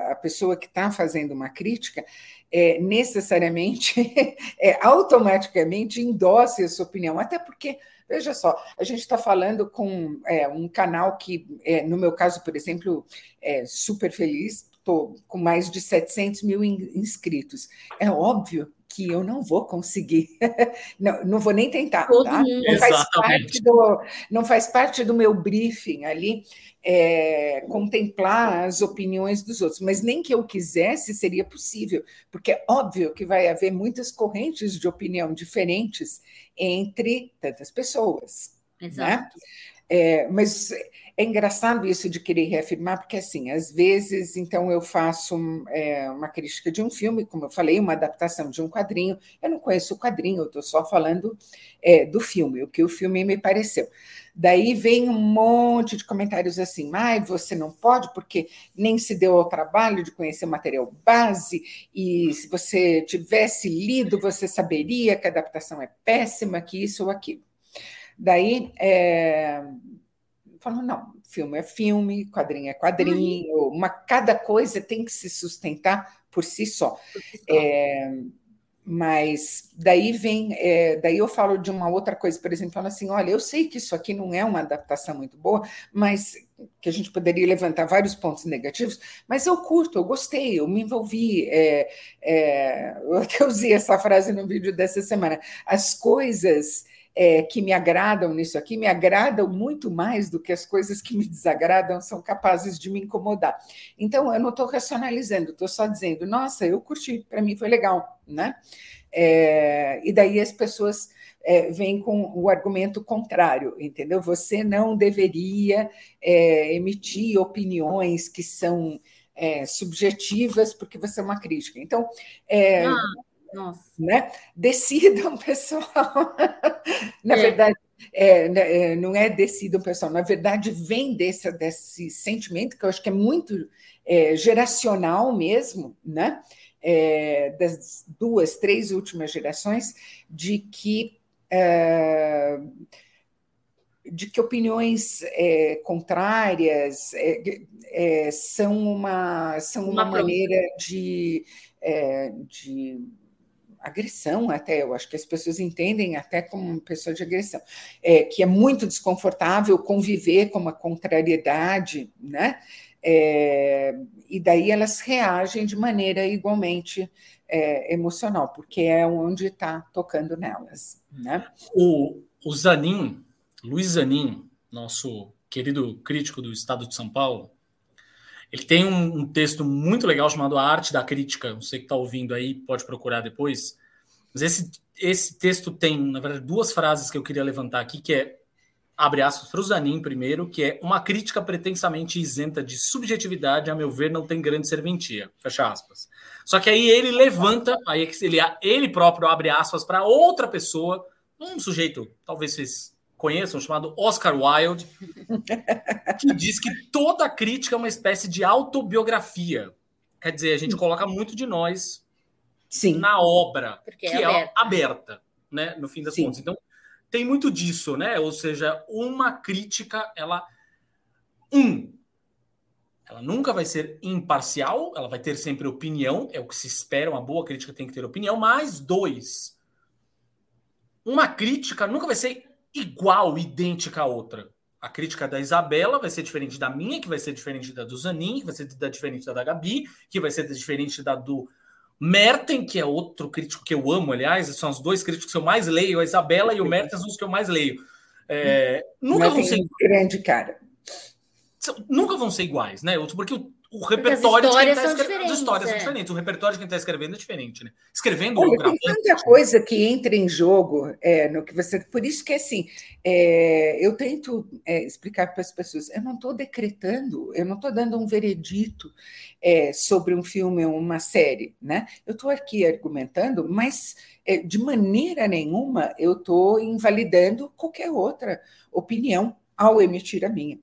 a, pessoa que está fazendo uma crítica é, necessariamente, é, automaticamente endosse a sua opinião, até porque Veja só, a gente está falando com é, um canal que, é, no meu caso, por exemplo, é super feliz, estou com mais de 700 mil inscritos. É óbvio que eu não vou conseguir, não, não vou nem tentar, tá? não, faz parte do, não faz parte do meu briefing ali é, contemplar as opiniões dos outros, mas nem que eu quisesse seria possível, porque é óbvio que vai haver muitas correntes de opinião diferentes entre tantas pessoas. Né? Exato. Né? É, mas é engraçado isso de querer reafirmar, porque assim, às vezes, então eu faço é, uma crítica de um filme, como eu falei, uma adaptação de um quadrinho. Eu não conheço o quadrinho, eu estou só falando é, do filme, o que o filme me pareceu. Daí vem um monte de comentários assim, mas você não pode, porque nem se deu ao trabalho de conhecer o material base, e se você tivesse lido, você saberia que a adaptação é péssima, que isso ou aquilo. Daí é, falam, não, filme é filme, quadrinho é quadrinho, uhum. uma, cada coisa tem que se sustentar por si só. Por si só. É, mas daí vem, é, daí eu falo de uma outra coisa, por exemplo, falo assim, olha, eu sei que isso aqui não é uma adaptação muito boa, mas que a gente poderia levantar vários pontos negativos, mas eu curto, eu gostei, eu me envolvi, é, é, eu até usei essa frase no vídeo dessa semana, as coisas é, que me agradam nisso aqui me agradam muito mais do que as coisas que me desagradam são capazes de me incomodar. Então, eu não estou racionalizando, estou só dizendo, nossa, eu curti, para mim foi legal, né? É, e daí as pessoas é, vêm com o argumento contrário, entendeu? Você não deveria é, emitir opiniões que são é, subjetivas porque você é uma crítica. Então, é, ah nossa. Né? Decidam, pessoal. na é. verdade, é, né, é, não é decidam, pessoal. Na verdade, vem desse, desse sentimento que eu acho que é muito é, geracional mesmo, né? É, das duas, três últimas gerações, de que é, de que opiniões é, contrárias é, é, são uma, são uma, uma maneira de, de agressão até, eu acho que as pessoas entendem até como pessoa de agressão, é, que é muito desconfortável conviver com uma contrariedade, né? É, e daí elas reagem de maneira igualmente é, emocional, porque é onde está tocando nelas. Né?
O, o Zanin, Luiz Zanin, nosso querido crítico do Estado de São Paulo, ele tem um, um, texto muito legal chamado A Arte da Crítica. Você que está ouvindo aí pode procurar depois. Mas esse, esse texto tem, na verdade, duas frases que eu queria levantar aqui, que é, abre aspas, para o Zanin primeiro, que é uma crítica pretensamente isenta de subjetividade, a meu ver, não tem grande serventia. Fecha aspas. Só que aí ele levanta, aí é ele, ele próprio abre aspas para outra pessoa, um sujeito, talvez vocês conheçam, chamado Oscar Wilde, que diz que toda crítica é uma espécie de autobiografia. Quer dizer, a gente coloca muito de nós Sim. na obra, Porque que é aberta. é aberta, né? No fim das Sim. contas. Então, tem muito disso, né? Ou seja, uma crítica, ela. Um, Ela nunca vai ser imparcial, ela vai ter sempre opinião, é o que se espera, uma boa crítica tem que ter opinião. Mais dois, uma crítica nunca vai ser igual, idêntica à outra. A crítica da Isabela vai ser diferente da minha, que vai ser diferente da do Zanin, que vai ser da, diferente da da Gabi, que vai ser diferente da do Merten, que é outro crítico que eu amo, aliás, são os dois críticos que eu mais leio, a Isabela e o Merten são os que eu mais leio. É, nunca vão ser
grande cara.
Nunca vão ser iguais, né? Porque o, o repertório de quem tá escrevendo. As histórias é. são diferentes. O repertório de quem está escrevendo é diferente, né? Escrevendo
Olha, tem tanta coisa que entra em jogo é, no que você. Por isso que assim, é, eu tento é, explicar para as pessoas, eu não estou decretando, eu não estou dando um veredito é, sobre um filme ou uma série, né? Eu estou aqui argumentando, mas é, de maneira nenhuma eu estou invalidando qualquer outra opinião ao emitir a minha,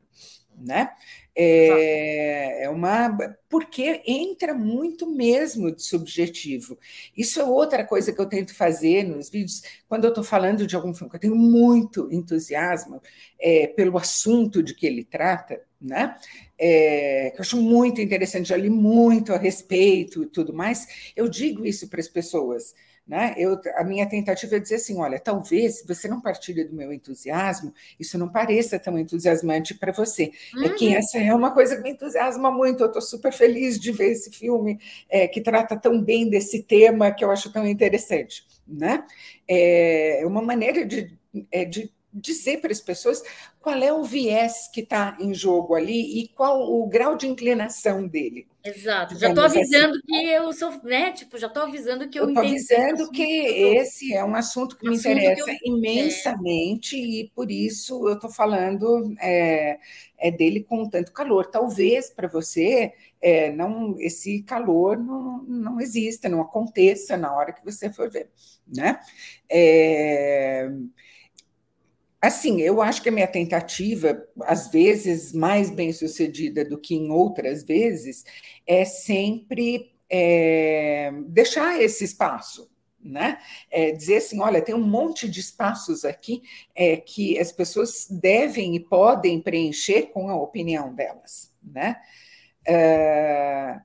né? É, é, uma. Porque entra muito mesmo de subjetivo. Isso é outra coisa que eu tento fazer nos vídeos, quando eu estou falando de algum filme, que eu tenho muito entusiasmo é, pelo assunto de que ele trata, né? É, que eu acho muito interessante, já li muito a respeito e tudo mais. Eu digo isso para as pessoas. Né? Eu, a minha tentativa é dizer assim: olha, talvez se você não partilha do meu entusiasmo, isso não pareça tão entusiasmante para você. Uhum. É que uhum. essa é uma coisa que me entusiasma muito. Eu estou super feliz de ver esse filme é, que trata tão bem desse tema que eu acho tão interessante. Né? É uma maneira de, é, de dizer para as pessoas qual é o viés que está em jogo ali e qual o grau de inclinação dele.
Exato. Já estou avisando assim. que eu sou, né? Tipo, já estou avisando que eu,
estou avisando que esse é um assunto que um me assunto interessa que eu... imensamente é. e por isso eu estou falando é, é, dele com tanto calor. Talvez para você é, não esse calor não, não exista, não aconteça na hora que você for ver, né? É, Assim, eu acho que a minha tentativa, às vezes mais bem sucedida do que em outras vezes, é sempre é, deixar esse espaço, né? É dizer assim, olha, tem um monte de espaços aqui é, que as pessoas devem e podem preencher com a opinião delas, né? É,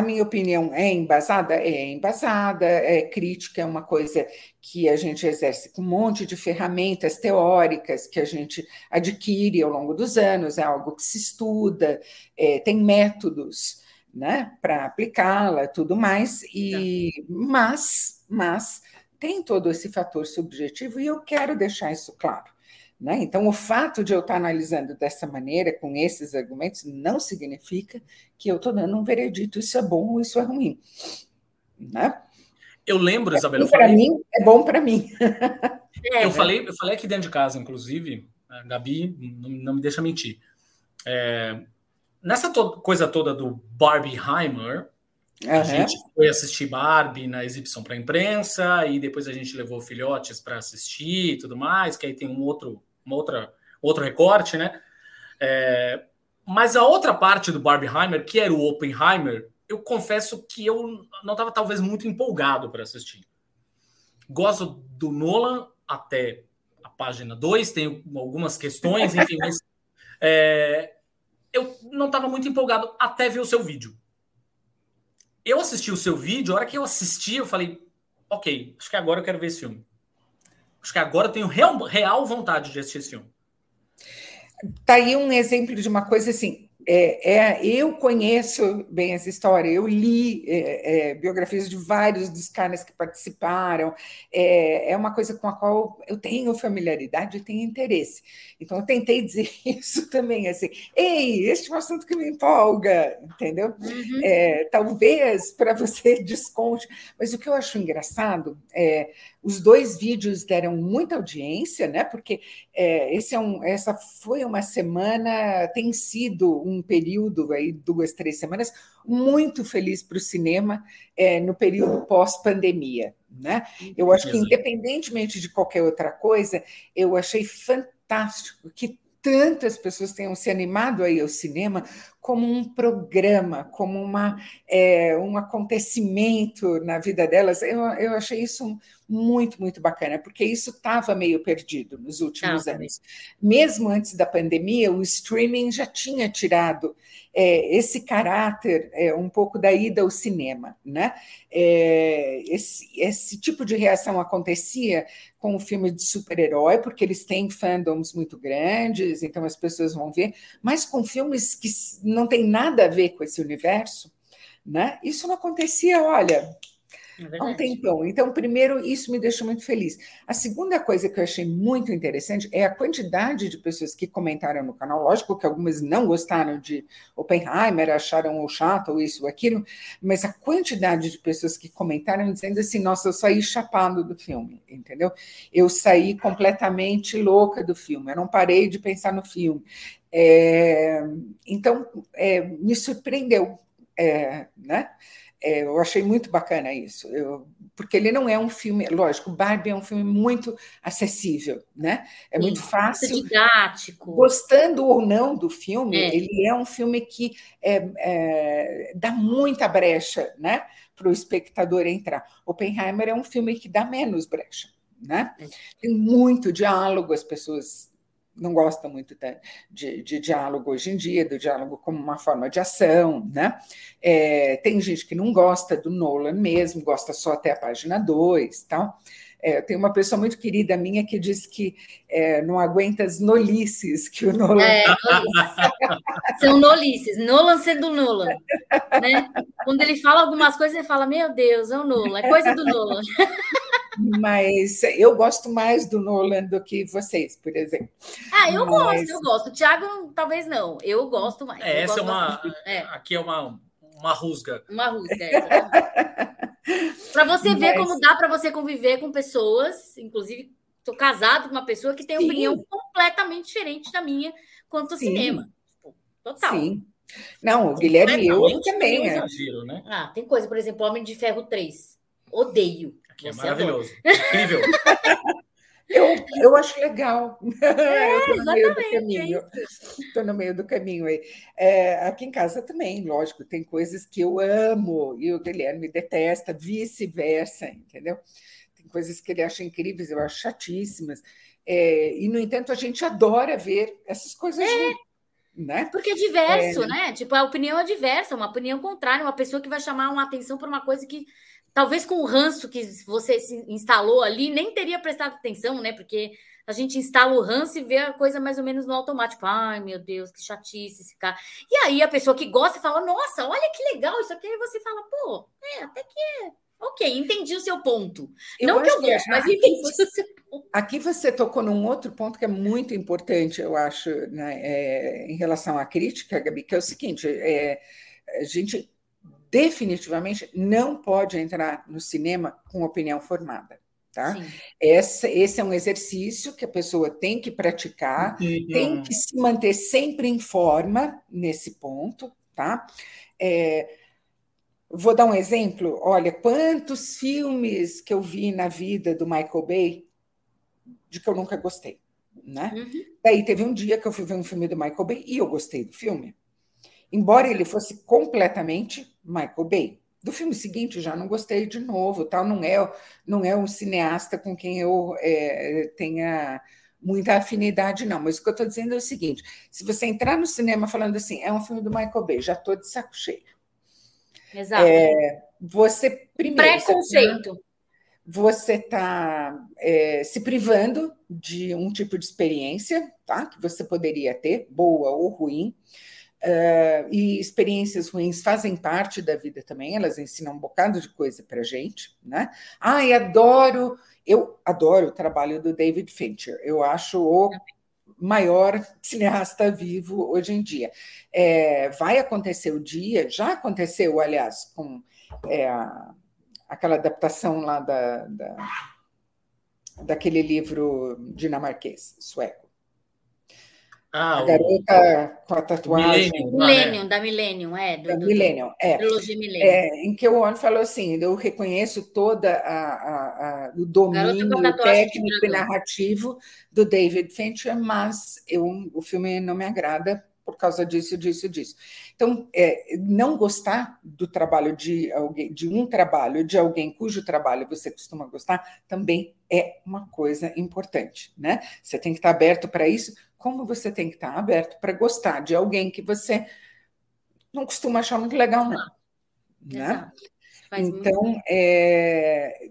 a minha opinião é embasada? É embasada, é crítica, é uma coisa que a gente exerce com um monte de ferramentas teóricas que a gente adquire ao longo dos anos, é algo que se estuda, é, tem métodos né, para aplicá-la, tudo mais, e é. mas, mas tem todo esse fator subjetivo e eu quero deixar isso claro. Né? Então, o fato de eu estar analisando dessa maneira, com esses argumentos, não significa que eu estou dando um veredito, isso é bom ou isso é ruim. Né?
Eu lembro, Isabela.
Para falei... mim, é bom para mim.
É, eu, falei, eu falei aqui dentro de casa, inclusive, a Gabi não, não me deixa mentir. É, nessa to coisa toda do Barbieheimer, uhum. a gente foi assistir Barbie na exibição para a imprensa, e depois a gente levou filhotes para assistir e tudo mais, que aí tem um outro uma outra, outro recorte, né? É, mas a outra parte do Barbieheimer, que era o Oppenheimer, eu confesso que eu não estava talvez muito empolgado para assistir. Gosto do Nolan até a página 2, tenho algumas questões, enfim, mas é, eu não estava muito empolgado até ver o seu vídeo. Eu assisti o seu vídeo, a hora que eu assisti, eu falei, ok, acho que agora eu quero ver esse filme. Acho que agora eu tenho real, real vontade de assistir esse filme.
Tá aí um exemplo de uma coisa assim. É, é, eu conheço bem essa história, eu li é, é, biografias de vários dos caras que participaram, é, é, uma coisa com a qual eu tenho familiaridade e tenho interesse. Então, eu tentei dizer isso também, assim, ei, este é um assunto que me empolga, entendeu? Uhum. É, talvez para você desconte, mas o que eu acho engraçado é os dois vídeos deram muita audiência, né? Porque é, esse é um, essa foi uma semana, tem sido um período aí, duas, três semanas, muito feliz para o cinema é, no período pós-pandemia. Né? Eu acho que, independentemente de qualquer outra coisa, eu achei fantástico que tantas pessoas tenham se animado aí ao cinema como um programa, como uma, é, um acontecimento na vida delas. Eu, eu achei isso muito, muito bacana, porque isso estava meio perdido nos últimos ah, anos. Mesmo antes da pandemia, o streaming já tinha tirado é, esse caráter é, um pouco da ida ao cinema. Né? É, esse, esse tipo de reação acontecia com o filme de super-herói, porque eles têm fandoms muito grandes, então as pessoas vão ver, mas com filmes que não tem nada a ver com esse universo, né? Isso não acontecia, olha, é há um tempão. Então, primeiro, isso me deixou muito feliz. A segunda coisa que eu achei muito interessante é a quantidade de pessoas que comentaram no canal. Lógico que algumas não gostaram de Oppenheimer, acharam o chato ou isso ou aquilo, mas a quantidade de pessoas que comentaram dizendo assim: nossa, eu saí chapado do filme, entendeu? Eu saí completamente louca do filme, eu não parei de pensar no filme. É, então, é, me surpreendeu, é, né? É, eu achei muito bacana isso, eu, porque ele não é um filme, lógico, Barbie é um filme muito acessível, né? É muito fácil.
Muito didático.
Gostando ou não do filme, é. ele é um filme que é, é dá muita brecha, né? Para o espectador entrar. Oppenheimer é um filme que dá menos brecha, né? É. Tem muito diálogo, as pessoas não gosta muito de, de, diálogo hoje em dia, do diálogo como uma forma de ação, né? É, tem gente que não gosta do Nolan mesmo, gosta só até a página 2 tal. É, tem uma pessoa muito querida minha que diz que é, não aguenta as nolices que o Nolan. É,
São nolices, Nolan sendo Nolan. Né? Quando ele fala algumas coisas, ele fala: Meu Deus, é o Nolan, é coisa do Nolan.
Mas eu gosto mais do Nolan do que vocês, por exemplo.
Ah, eu Mas... gosto, eu gosto. O Thiago, talvez não. Eu gosto mais.
É,
essa
é uma. É. Aqui é uma, uma rusga.
Uma rusga, é. para você ver como dá para você conviver com pessoas, inclusive estou casado com uma pessoa que tem Sim. opinião completamente diferente da minha quanto ao Sim. cinema. Tipo, total. Sim.
Não, o Guilherme e eu, eu também. É.
Exagero, né? Ah, tem coisa, por exemplo, Homem de Ferro 3. Odeio.
Que é maravilhoso. Incrível.
Eu, eu acho legal. É, Estou no meio do caminho. Estou no meio do caminho aí. É, aqui em casa também, lógico, tem coisas que eu amo e o Guilherme detesta, vice-versa, entendeu? Tem coisas que ele acha incríveis, eu acho chatíssimas. É, e, no entanto, a gente adora ver essas coisas é. Né?
Porque é diverso, é. né? Tipo, a opinião é diversa, uma opinião contrária, uma pessoa que vai chamar uma atenção por uma coisa que talvez com o ranço que você instalou ali, nem teria prestado atenção, né? Porque a gente instala o ranço e vê a coisa mais ou menos no automático. Ai, meu Deus, que chatice esse cara. E aí a pessoa que gosta fala, nossa, olha que legal isso aqui. Aí você fala, pô, é, até que é. Ok, entendi o seu ponto. Eu Não que eu gosto, mas entendi o seu
ponto. Aqui você tocou num outro ponto que é muito importante, eu acho, né, é, em relação à crítica, Gabi, que é o seguinte: é, a gente definitivamente não pode entrar no cinema com opinião formada. Tá? Esse, esse é um exercício que a pessoa tem que praticar, uhum. tem que se manter sempre em forma nesse ponto. Tá? É, vou dar um exemplo. Olha, quantos filmes que eu vi na vida do Michael Bay de que eu nunca gostei. Né? Uhum. Daí teve um dia que eu fui ver um filme do Michael Bay e eu gostei do filme. Embora ele fosse completamente Michael Bay. Do filme seguinte já não gostei de novo, tal. Não é, não é um cineasta com quem eu é, tenha muita afinidade, não. Mas o que eu estou dizendo é o seguinte: se você entrar no cinema falando assim, é um filme do Michael Bay, já estou de saco cheio.
Exato. É,
você
primeiro. Preconceito.
Você está é, se privando de um tipo de experiência, tá? Que você poderia ter, boa ou ruim. Uh, e experiências ruins fazem parte da vida também, elas ensinam um bocado de coisa para gente, né? Ai, adoro, eu adoro o trabalho do David Fincher, eu acho o maior cineasta vivo hoje em dia. É, vai acontecer o dia, já aconteceu, aliás, com é, aquela adaptação lá da, da, daquele livro dinamarquês, sueco. Ah, a garota o... com a tatuagem.
Millennium, da Millennium, é.
Do, da do, Millennium, é. Trilogia Millennium. É, em que o Ono falou assim: eu reconheço toda a, a, a o domínio técnico e narrativo do David Fincher, mas eu, o filme não me agrada por causa disso, disso, disso. Então, é, não gostar do trabalho de alguém, de um trabalho de alguém cujo trabalho você costuma gostar, também é uma coisa importante, né? Você tem que estar aberto para isso, como você tem que estar aberto para gostar de alguém que você não costuma achar muito legal, não. Né? Então, é,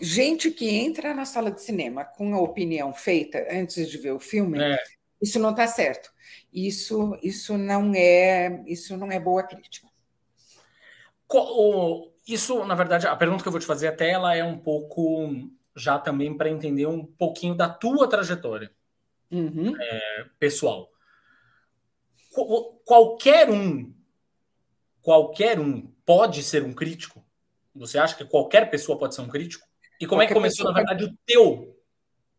gente que entra na sala de cinema com a opinião feita antes de ver o filme, é. isso não está certo. Isso, isso não é, isso não é boa crítica.
Isso, na verdade, a pergunta que eu vou te fazer até ela é um pouco já também para entender um pouquinho da tua trajetória uhum. é, pessoal. Qualquer um, qualquer um pode ser um crítico? Você acha que qualquer pessoa pode ser um crítico? E como qualquer é que começou, na verdade, o teu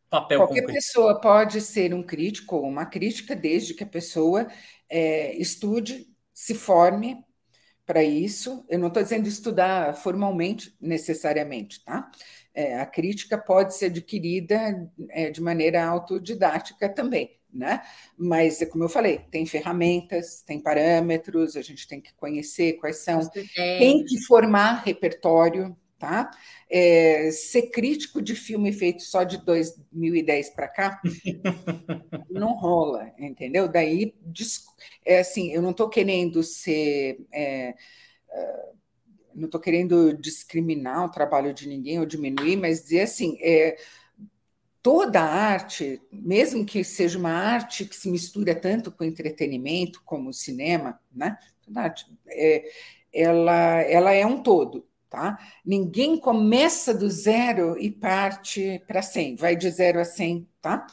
papel
Qualquer pessoa pode ser um crítico ou uma crítica, desde que a pessoa é, estude, se forme para isso. Eu não estou dizendo estudar formalmente, necessariamente, tá? É, a crítica pode ser adquirida é, de maneira autodidática também, né? Mas, como eu falei, tem ferramentas, tem parâmetros, a gente tem que conhecer quais são, tem que formar repertório, tá? É, ser crítico de filme feito só de 2010 para cá não rola, entendeu? Daí, é assim, eu não estou querendo ser. É, é, não estou querendo discriminar o trabalho de ninguém ou diminuir, mas dizer assim, é, toda arte, mesmo que seja uma arte que se mistura tanto com entretenimento como o cinema, né? É, ela, ela é um todo. Tá? Ninguém começa do zero e parte para 100, vai de zero a 100, tá?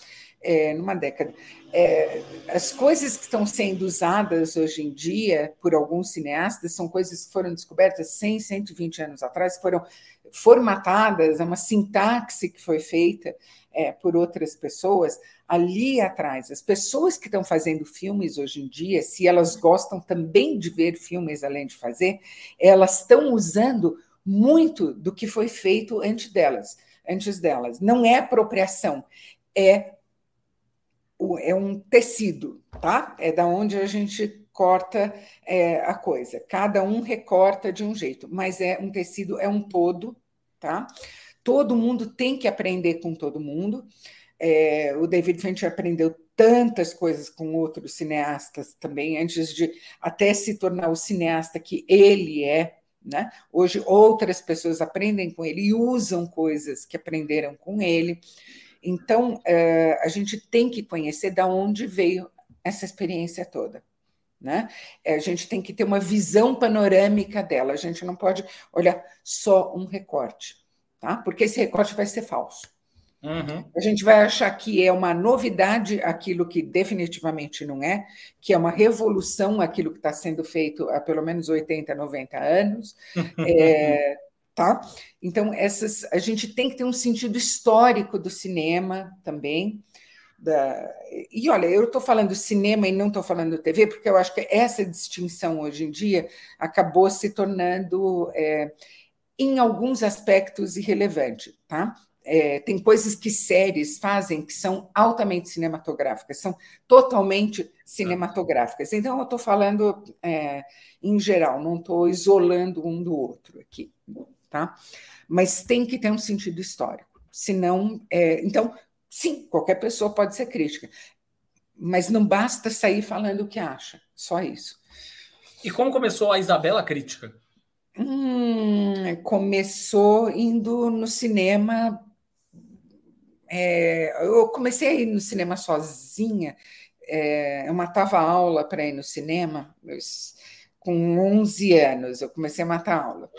É, numa década. É, as coisas que estão sendo usadas hoje em dia por alguns cineastas são coisas que foram descobertas 100, 120 anos atrás, foram formatadas, é uma sintaxe que foi feita é, por outras pessoas ali atrás. As pessoas que estão fazendo filmes hoje em dia, se elas gostam também de ver filmes além de fazer, elas estão usando muito do que foi feito antes delas. Antes delas. Não é apropriação, é é um tecido, tá? É da onde a gente corta é, a coisa. Cada um recorta de um jeito, mas é um tecido, é um todo, tá? Todo mundo tem que aprender com todo mundo. É, o David Fincher aprendeu tantas coisas com outros cineastas também, antes de até se tornar o cineasta que ele é. Né? Hoje, outras pessoas aprendem com ele e usam coisas que aprenderam com ele. Então, é, a gente tem que conhecer de onde veio essa experiência toda. Né? É, a gente tem que ter uma visão panorâmica dela, a gente não pode olhar só um recorte, tá? porque esse recorte vai ser falso. Uhum. A gente vai achar que é uma novidade aquilo que definitivamente não é, que é uma revolução aquilo que está sendo feito há pelo menos 80, 90 anos. é, tá? Então, essas, a gente tem que ter um sentido histórico do cinema também. Da, e olha, eu estou falando cinema e não estou falando TV, porque eu acho que essa distinção hoje em dia acabou se tornando, é, em alguns aspectos, irrelevante. Tá? É, tem coisas que séries fazem que são altamente cinematográficas, são totalmente cinematográficas. Então, eu estou falando é, em geral, não estou isolando um do outro aqui, tá? Mas tem que ter um sentido histórico. Senão, é, então, sim, qualquer pessoa pode ser crítica, mas não basta sair falando o que acha, só isso.
E como começou a Isabela crítica?
Hum, começou indo no cinema é, eu comecei a ir no cinema sozinha, é, eu matava aula para ir no cinema, com 11 anos, eu comecei a matar aula.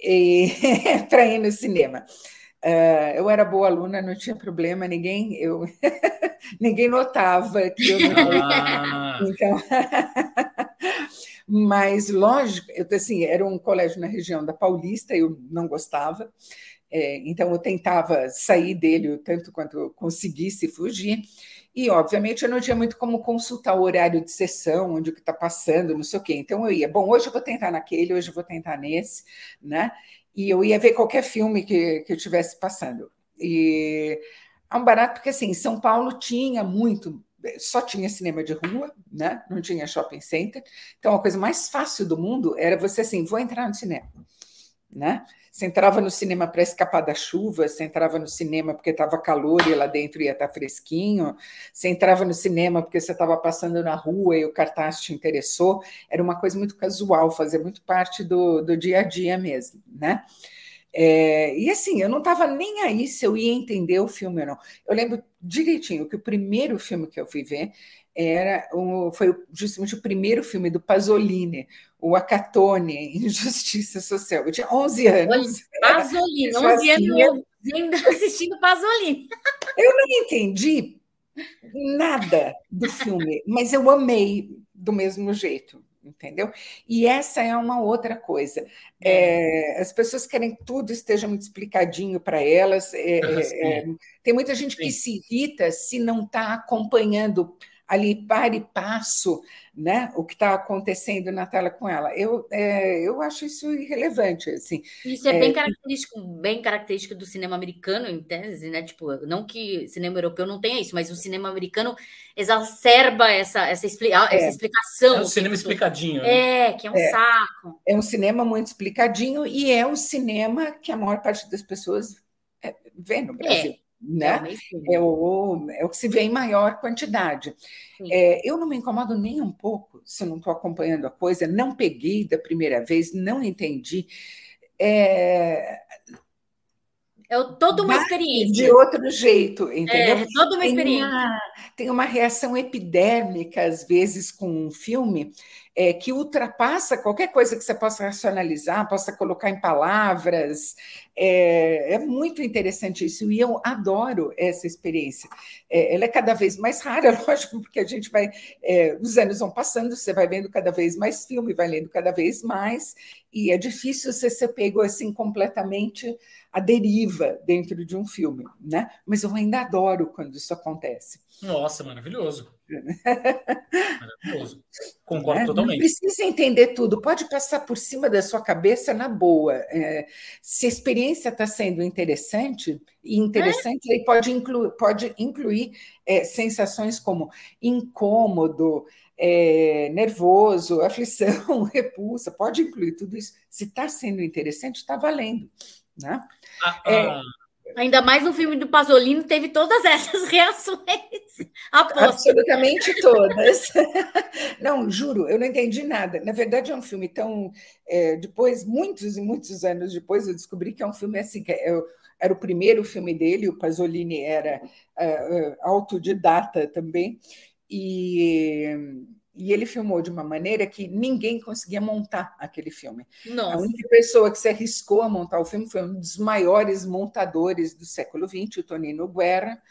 para ir no cinema. Uh, eu era boa aluna, não tinha problema, ninguém, eu, ninguém notava que eu não. Ah. Então, mas lógico, eu assim, era um colégio na região da Paulista, eu não gostava. É, então, eu tentava sair dele o tanto quanto eu conseguisse fugir. E, obviamente, eu não tinha muito como consultar o horário de sessão, onde o que está passando, não sei o quê. Então, eu ia, bom, hoje eu vou tentar naquele, hoje eu vou tentar nesse, né? E eu ia ver qualquer filme que, que eu estivesse passando. E é um barato, porque, assim, São Paulo tinha muito só tinha cinema de rua, né? não tinha shopping center. Então, a coisa mais fácil do mundo era você assim: vou entrar no cinema. Né? Você entrava no cinema para escapar da chuva, você entrava no cinema porque estava calor e lá dentro ia estar tá fresquinho, você entrava no cinema porque você estava passando na rua e o cartaz te interessou. Era uma coisa muito casual, fazia muito parte do, do dia a dia mesmo. Né? É, e assim, eu não estava nem aí se eu ia entender o filme ou não. Eu lembro direitinho que o primeiro filme que eu fui ver era o, foi justamente o primeiro filme do Pasolini, o Acatone, Injustiça Social. Eu tinha 11 anos.
Pasolini, 11 anos ainda assistindo Pasolini.
Eu não entendi nada do filme, mas eu amei do mesmo jeito entendeu? E essa é uma outra coisa. É, é as pessoas querem que tudo esteja muito explicadinho para elas. É, é, é, tem muita gente que se irrita se não está acompanhando ali para e passo né, o que está acontecendo na tela com ela. Eu, é, eu acho isso irrelevante. Assim.
Isso é, é bem característico, bem característico do cinema americano, em tese, né? Tipo, não que cinema europeu não tenha isso, mas o cinema americano exacerba essa, essa, expli é. essa explicação. É
um cinema explicadinho.
Né? É, que é um é. saco.
É um cinema muito explicadinho e é o cinema que a maior parte das pessoas é, vê no Brasil. É né? É o, é o que se vê em maior quantidade. É, eu não me incomodo nem um pouco se eu não estou acompanhando a coisa, não peguei da primeira vez, não entendi. É,
é toda uma experiência.
De outro jeito, entendeu?
É, toda uma experiência.
Tem uma, tem uma reação epidérmica, às vezes, com um filme é, que ultrapassa qualquer coisa que você possa racionalizar, possa colocar em palavras. É, é muito interessante isso, e eu adoro essa experiência. É, ela é cada vez mais rara, lógico, porque a gente vai. É, os anos vão passando, você vai vendo cada vez mais filme, vai lendo cada vez mais, e é difícil você ser pego assim completamente a deriva dentro de um filme, né? Mas eu ainda adoro quando isso acontece.
Nossa, maravilhoso. maravilhoso. Concordo é, totalmente.
Não precisa entender tudo, pode passar por cima da sua cabeça na boa. É, se a experiência está sendo interessante, e interessante, é. aí pode, inclu, pode incluir é, sensações como incômodo, é, nervoso, aflição, repulsa, pode incluir tudo isso. Se está sendo interessante, está valendo. Né?
Ah, é, ah. Ainda mais no filme do Pasolini teve todas essas reações.
Aposto. Absolutamente todas. Não, juro, eu não entendi nada. Na verdade, é um filme tão. É, depois, muitos e muitos anos depois, eu descobri que é um filme assim. Que é, era o primeiro filme dele, o Pasolini era uh, autodidata também. E e ele filmou de uma maneira que ninguém conseguia montar aquele filme. Nossa. A única pessoa que se arriscou a montar o filme foi um dos maiores montadores do século XX, o Tonino Guerra,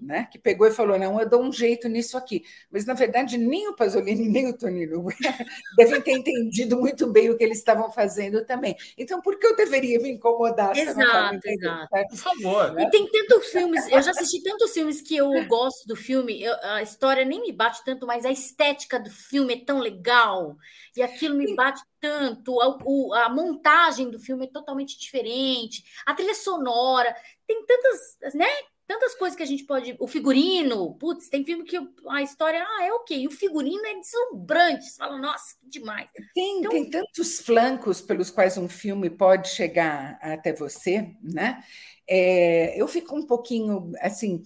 né, que pegou e falou: Não, eu dou um jeito nisso aqui. Mas, na verdade, nem o Pasolini nem o Tonino Guerra devem ter entendido muito bem o que eles estavam fazendo também. Então, por que eu deveria me incomodar?
Exato, exato.
Por favor.
Né? E tem tantos filmes, eu já assisti tantos filmes que eu gosto do filme, eu, a história nem me bate tanto, mas a estética do filme é tão legal, e aquilo me bate tanto, a, o, a montagem do filme é totalmente diferente, a trilha sonora, tem tantas, né? Tantas coisas que a gente pode. O figurino, putz, tem filme que a história ah, é ok. E o figurino é deslumbrante. Você fala, nossa, que demais.
Tem, então, tem tantos flancos pelos quais um filme pode chegar até você, né? É, eu fico um pouquinho assim.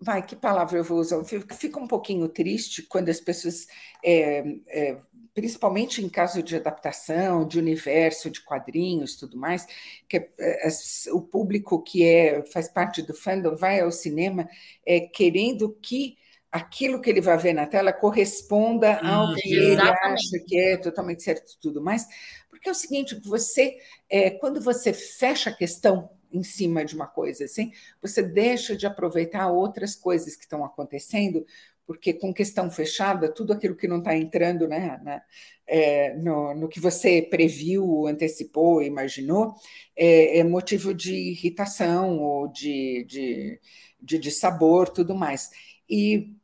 Vai, que palavra eu vou usar? Fica um pouquinho triste quando as pessoas, é, é, principalmente em caso de adaptação, de universo, de quadrinhos, tudo mais, que é, o público que é, faz parte do fandom vai ao cinema é, querendo que aquilo que ele vai ver na tela corresponda ao que ele acha que é totalmente certo e tudo mais. Porque é o seguinte, você, é, quando você fecha a questão em cima de uma coisa assim, você deixa de aproveitar outras coisas que estão acontecendo, porque com questão fechada, tudo aquilo que não está entrando né, é, no, no, que você previu, antecipou, imaginou, é, é motivo de irritação ou de, de, de, de sabor, tudo mais. E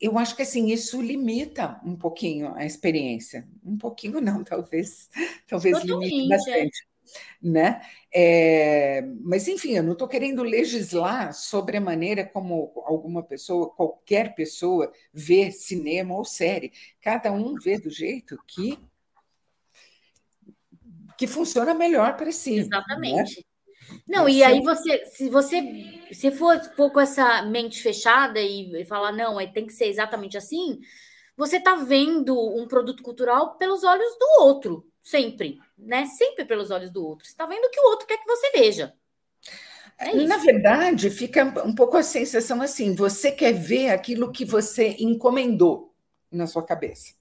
eu acho que assim isso limita um pouquinho a experiência. Um pouquinho não, talvez, talvez limite bastante. Né? É, mas, enfim, eu não estou querendo legislar sobre a maneira como alguma pessoa, qualquer pessoa, vê cinema ou série. Cada um vê do jeito que, que funciona melhor para si.
Né? Exatamente. Né? Não, e aí você, se você se for, for com essa mente fechada e, e falar, não, é, tem que ser exatamente assim, você está vendo um produto cultural pelos olhos do outro, sempre, né? Sempre pelos olhos do outro. Você está vendo o que o outro quer que você veja.
É Na verdade, fica um pouco a sensação assim: você quer ver aquilo que você encomendou na sua cabeça.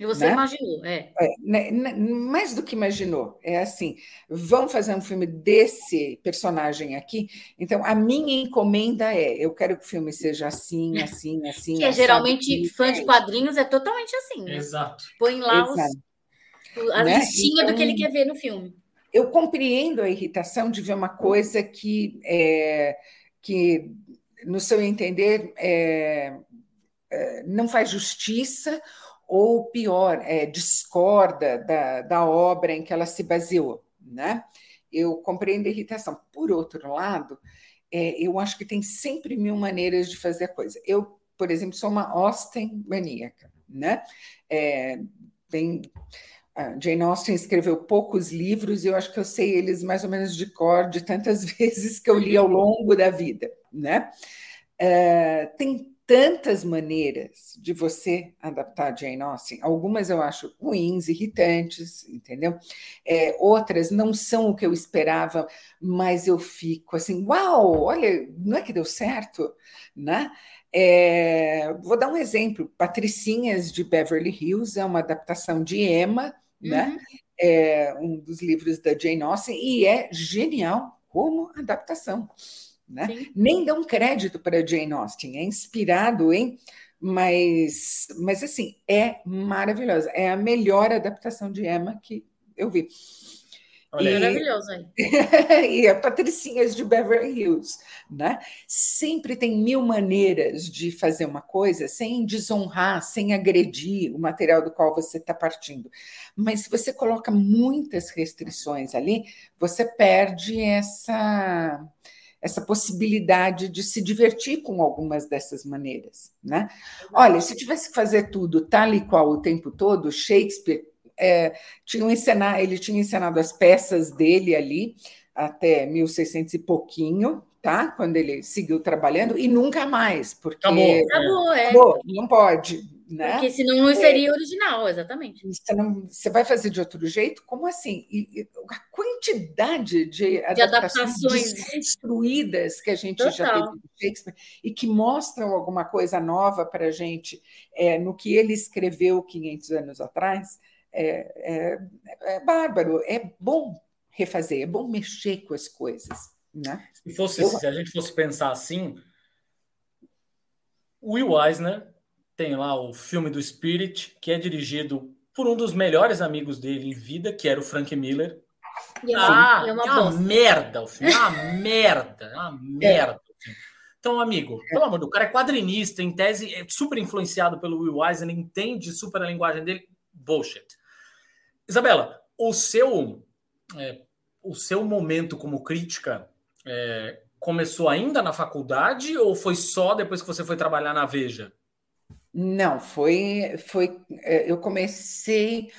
E você né? imaginou, é. é
né, né, mais do que imaginou. É assim: vamos fazer um filme desse personagem aqui. Então, a minha encomenda é: eu quero que o filme seja assim, assim, assim.
Que é geralmente fã de quadrinhos é totalmente assim, né?
Exato.
Põe lá os, a né? listinha então, do que ele então, quer ver no filme.
Eu compreendo a irritação de ver uma coisa que, é, que no seu entender, é, é, não faz justiça ou pior, é, discorda da, da obra em que ela se baseou. Né? Eu compreendo a irritação. Por outro lado, é, eu acho que tem sempre mil maneiras de fazer a coisa. Eu, por exemplo, sou uma Austen maníaca. Né? É, tem, Jane Austen escreveu poucos livros e eu acho que eu sei eles mais ou menos de cor de tantas vezes que eu li ao longo da vida. Né? É, tem tantas maneiras de você adaptar Jane Austen. Algumas eu acho ruins, irritantes, entendeu? É, outras não são o que eu esperava, mas eu fico assim, uau, olha, não é que deu certo, né? É, vou dar um exemplo. Patricinhas de Beverly Hills é uma adaptação de Emma, né? uhum. né? É um dos livros da Jane Austen e é genial como adaptação. Né? Nem dão crédito para Jane Austen, é inspirado em, mas, mas assim, é maravilhosa. É a melhor adaptação de Emma que eu vi.
Olha, e, maravilhoso aí.
e a Patricinhas de Beverly Hills, né? Sempre tem mil maneiras de fazer uma coisa sem desonrar, sem agredir o material do qual você está partindo. Mas se você coloca muitas restrições ali, você perde essa essa possibilidade de se divertir com algumas dessas maneiras. Né? Olha, se tivesse que fazer tudo tal e qual o tempo todo, Shakespeare é, tinha encenar, ele tinha encenado as peças dele ali até 1600 e pouquinho, tá? Quando ele seguiu trabalhando, e nunca mais, porque
acabou, acabou, é.
acabou não pode. Né?
Porque senão não seria é, original, exatamente.
Você, não, você vai fazer de outro jeito? Como assim? E, a quantidade de,
de adaptações
destruídas que a gente Total. já teve de Shakespeare e que mostram alguma coisa nova para a gente é, no que ele escreveu 500 anos atrás, é, é, é bárbaro. É bom refazer, é bom mexer com as coisas. Né?
Se, fosse, Eu... se a gente fosse pensar assim, Will Eisner tem lá o filme do Spirit, que é dirigido por um dos melhores amigos dele em vida, que era o Frank Miller.
E é ah, é uma,
é uma merda o filme, é uma merda, é uma merda. Então, amigo, pelo amor do o cara é quadrinista, em tese, é super influenciado pelo Will Eisner, entende super a linguagem dele. Bullshit. Isabela, o seu, é, o seu momento como crítica é, começou ainda na faculdade ou foi só depois que você foi trabalhar na Veja?
Não, foi, foi. É, eu comecei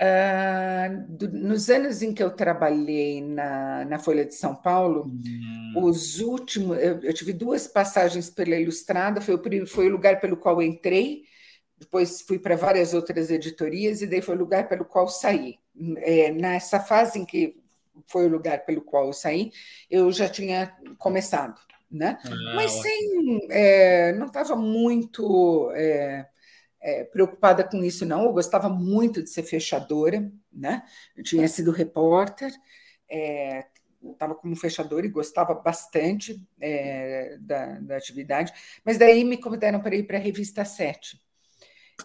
uh, do, nos anos em que eu trabalhei na, na Folha de São Paulo, hum. os últimos. Eu, eu, tive duas passagens pela Ilustrada, foi o, foi o lugar pelo qual entrei, depois fui para várias outras editorias, e daí foi o lugar pelo qual saí. É, nessa fase em que foi o lugar pelo qual eu saí, eu já tinha começado né? Ah, Mas sem, é, não estava muito é, é, preocupada com isso, não. Eu gostava muito de ser fechadora, né? Eu tinha sido repórter, estava é, como fechadora e gostava bastante é, da, da, atividade. Mas daí me convidaram para ir para a revista 7.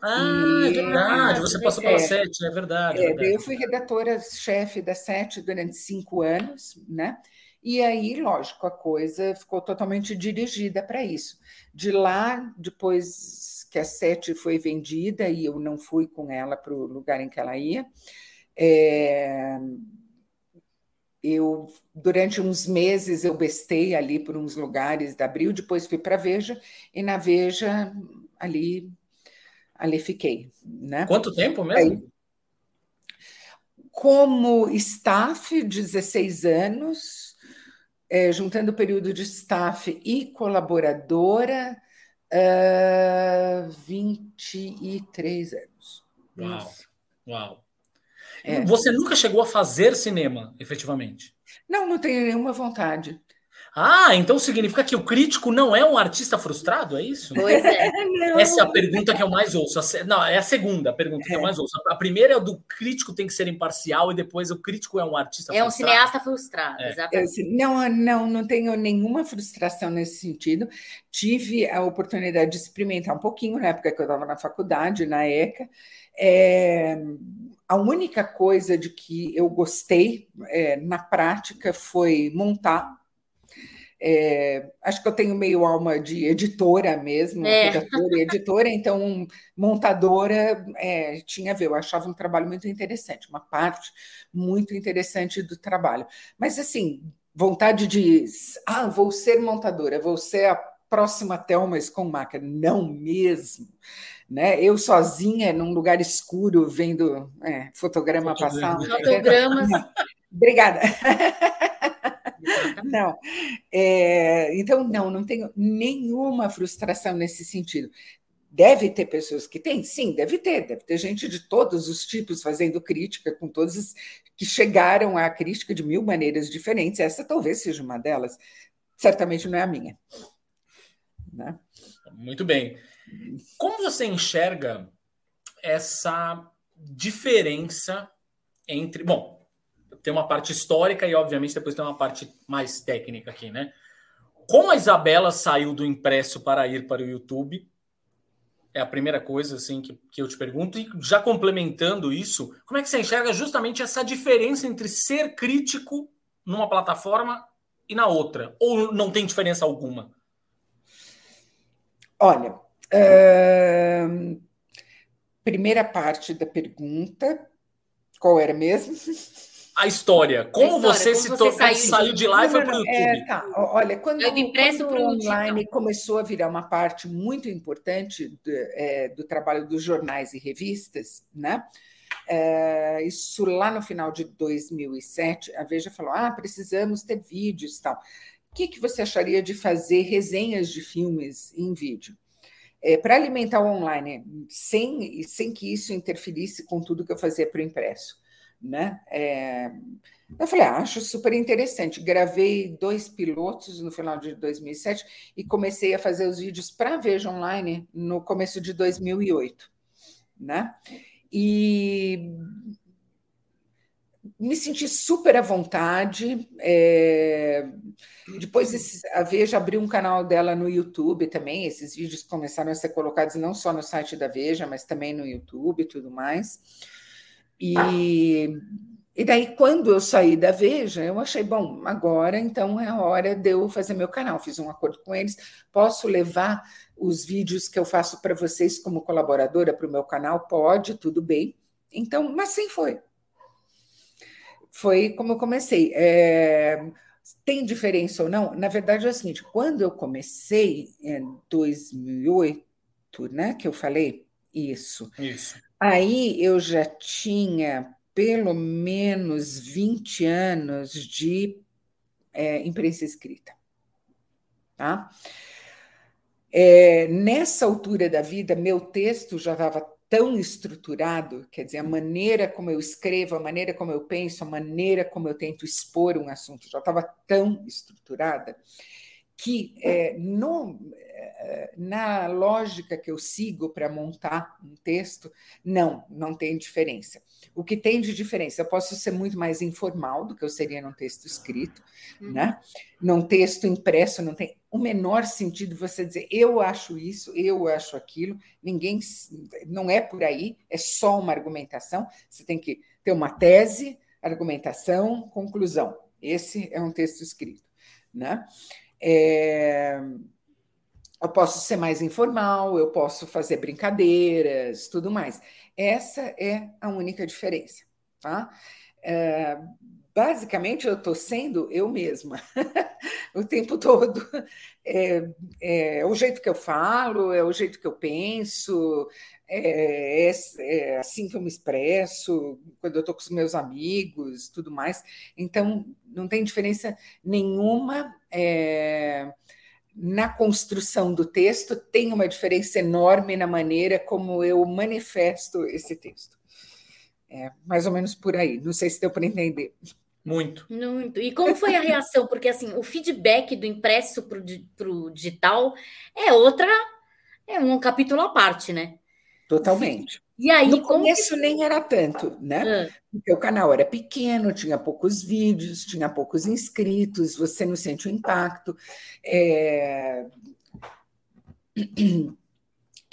Ah, e, é verdade, você passou pela Sete, é verdade. É, verdade.
Eu fui redatora-chefe da Sete durante cinco anos, né? E aí, lógico, a coisa ficou totalmente dirigida para isso. De lá, depois que a Sete foi vendida e eu não fui com ela para o lugar em que ela ia, é... eu durante uns meses eu bestei ali por uns lugares da Abril, depois fui para Veja e na Veja ali ali fiquei, né?
Quanto tempo mesmo? Aí,
como staff, 16 anos, é, juntando o período de staff e colaboradora, uh, 23 anos.
Uau, uau. É. Você nunca chegou a fazer cinema, efetivamente?
Não, não tenho nenhuma vontade.
Ah, então significa que o crítico não é um artista frustrado, é isso?
Pois é.
Essa é a pergunta que eu mais ouço. Não, é a segunda pergunta que eu é. mais ouço. A primeira é do crítico tem que ser imparcial e depois o crítico é um artista
é frustrado. É um cineasta frustrado, é. exatamente.
não, não, não tenho nenhuma frustração nesse sentido. Tive a oportunidade de experimentar um pouquinho na época que eu estava na faculdade, na ECA. É, a única coisa de que eu gostei é, na prática foi montar é, acho que eu tenho meio alma de editora mesmo, é. redatora e editora, então montadora é, tinha a ver, eu achava um trabalho muito interessante, uma parte muito interessante do trabalho. Mas assim, vontade de ah, vou ser montadora, vou ser a próxima Thelma Schumacher, não mesmo. Né? Eu sozinha num lugar escuro vendo é, fotograma passar.
Fotogramas.
Obrigada. Não. É, então, não, não tenho nenhuma frustração nesse sentido. Deve ter pessoas que têm? Sim, deve ter. Deve ter gente de todos os tipos fazendo crítica, com todos que chegaram à crítica de mil maneiras diferentes. Essa talvez seja uma delas. Certamente não é a minha. Né?
Muito bem. Como você enxerga essa diferença entre. Bom, tem uma parte histórica e, obviamente, depois tem uma parte mais técnica aqui, né? Como a Isabela saiu do impresso para ir para o YouTube? É a primeira coisa assim que, que eu te pergunto. E já complementando isso, como é que você enxerga justamente essa diferença entre ser crítico numa plataforma e na outra? Ou não tem diferença alguma?
Olha, uh, primeira parte da pergunta, qual era mesmo?
a história. Como história, você como se você saiu, saiu, de lá e foi para o YouTube? É,
tá. Olha, quando, quando o online começou a virar uma parte muito importante do, é, do trabalho dos jornais e revistas, né? É, isso lá no final de 2007, a Veja falou: ah, precisamos ter vídeos e tal. O que, que você acharia de fazer resenhas de filmes em vídeo? É, para alimentar o online, sem, sem que isso interferisse com tudo que eu fazia para o impresso né? É, eu falei, ah, acho super interessante. Gravei dois pilotos no final de 2007 e comecei a fazer os vídeos para Veja Online no começo de 2008, né? E me senti super à vontade. É... Depois a Veja abriu um canal dela no YouTube também. Esses vídeos começaram a ser colocados não só no site da Veja, mas também no YouTube e tudo mais. E, e daí, quando eu saí da Veja, eu achei, bom, agora então é a hora de eu fazer meu canal. Fiz um acordo com eles, posso levar os vídeos que eu faço para vocês como colaboradora para o meu canal? Pode, tudo bem. Então, mas sim foi. Foi como eu comecei. É, tem diferença ou não? Na verdade é o seguinte, quando eu comecei em 2008, né, que eu falei isso.
Isso.
Aí eu já tinha pelo menos 20 anos de é, imprensa escrita. Tá? É, nessa altura da vida, meu texto já estava tão estruturado, quer dizer, a maneira como eu escrevo, a maneira como eu penso, a maneira como eu tento expor um assunto já estava tão estruturada que é, no, é, na lógica que eu sigo para montar um texto, não, não tem diferença. O que tem de diferença, eu posso ser muito mais informal do que eu seria num texto escrito, uhum. né? Num texto impresso não tem o menor sentido você dizer eu acho isso, eu acho aquilo, ninguém não é por aí, é só uma argumentação, você tem que ter uma tese, argumentação, conclusão. Esse é um texto escrito, né? É, eu posso ser mais informal, eu posso fazer brincadeiras, tudo mais. Essa é a única diferença, tá? é, basicamente eu estou sendo eu mesma o tempo todo. É, é, o jeito que eu falo, é o jeito que eu penso, é, é, é assim que eu me expresso, quando eu estou com os meus amigos, tudo mais. Então, não tem diferença nenhuma. É, na construção do texto, tem uma diferença enorme na maneira como eu manifesto esse texto. É mais ou menos por aí. Não sei se deu para entender.
Muito.
Muito. E como foi a reação? Porque assim, o feedback do impresso para o digital é outra, é um capítulo à parte, né?
Totalmente.
E aí,
no começo que... nem era tanto, né? Ah. Porque o canal era pequeno, tinha poucos vídeos, tinha poucos inscritos, você não sente o impacto. É...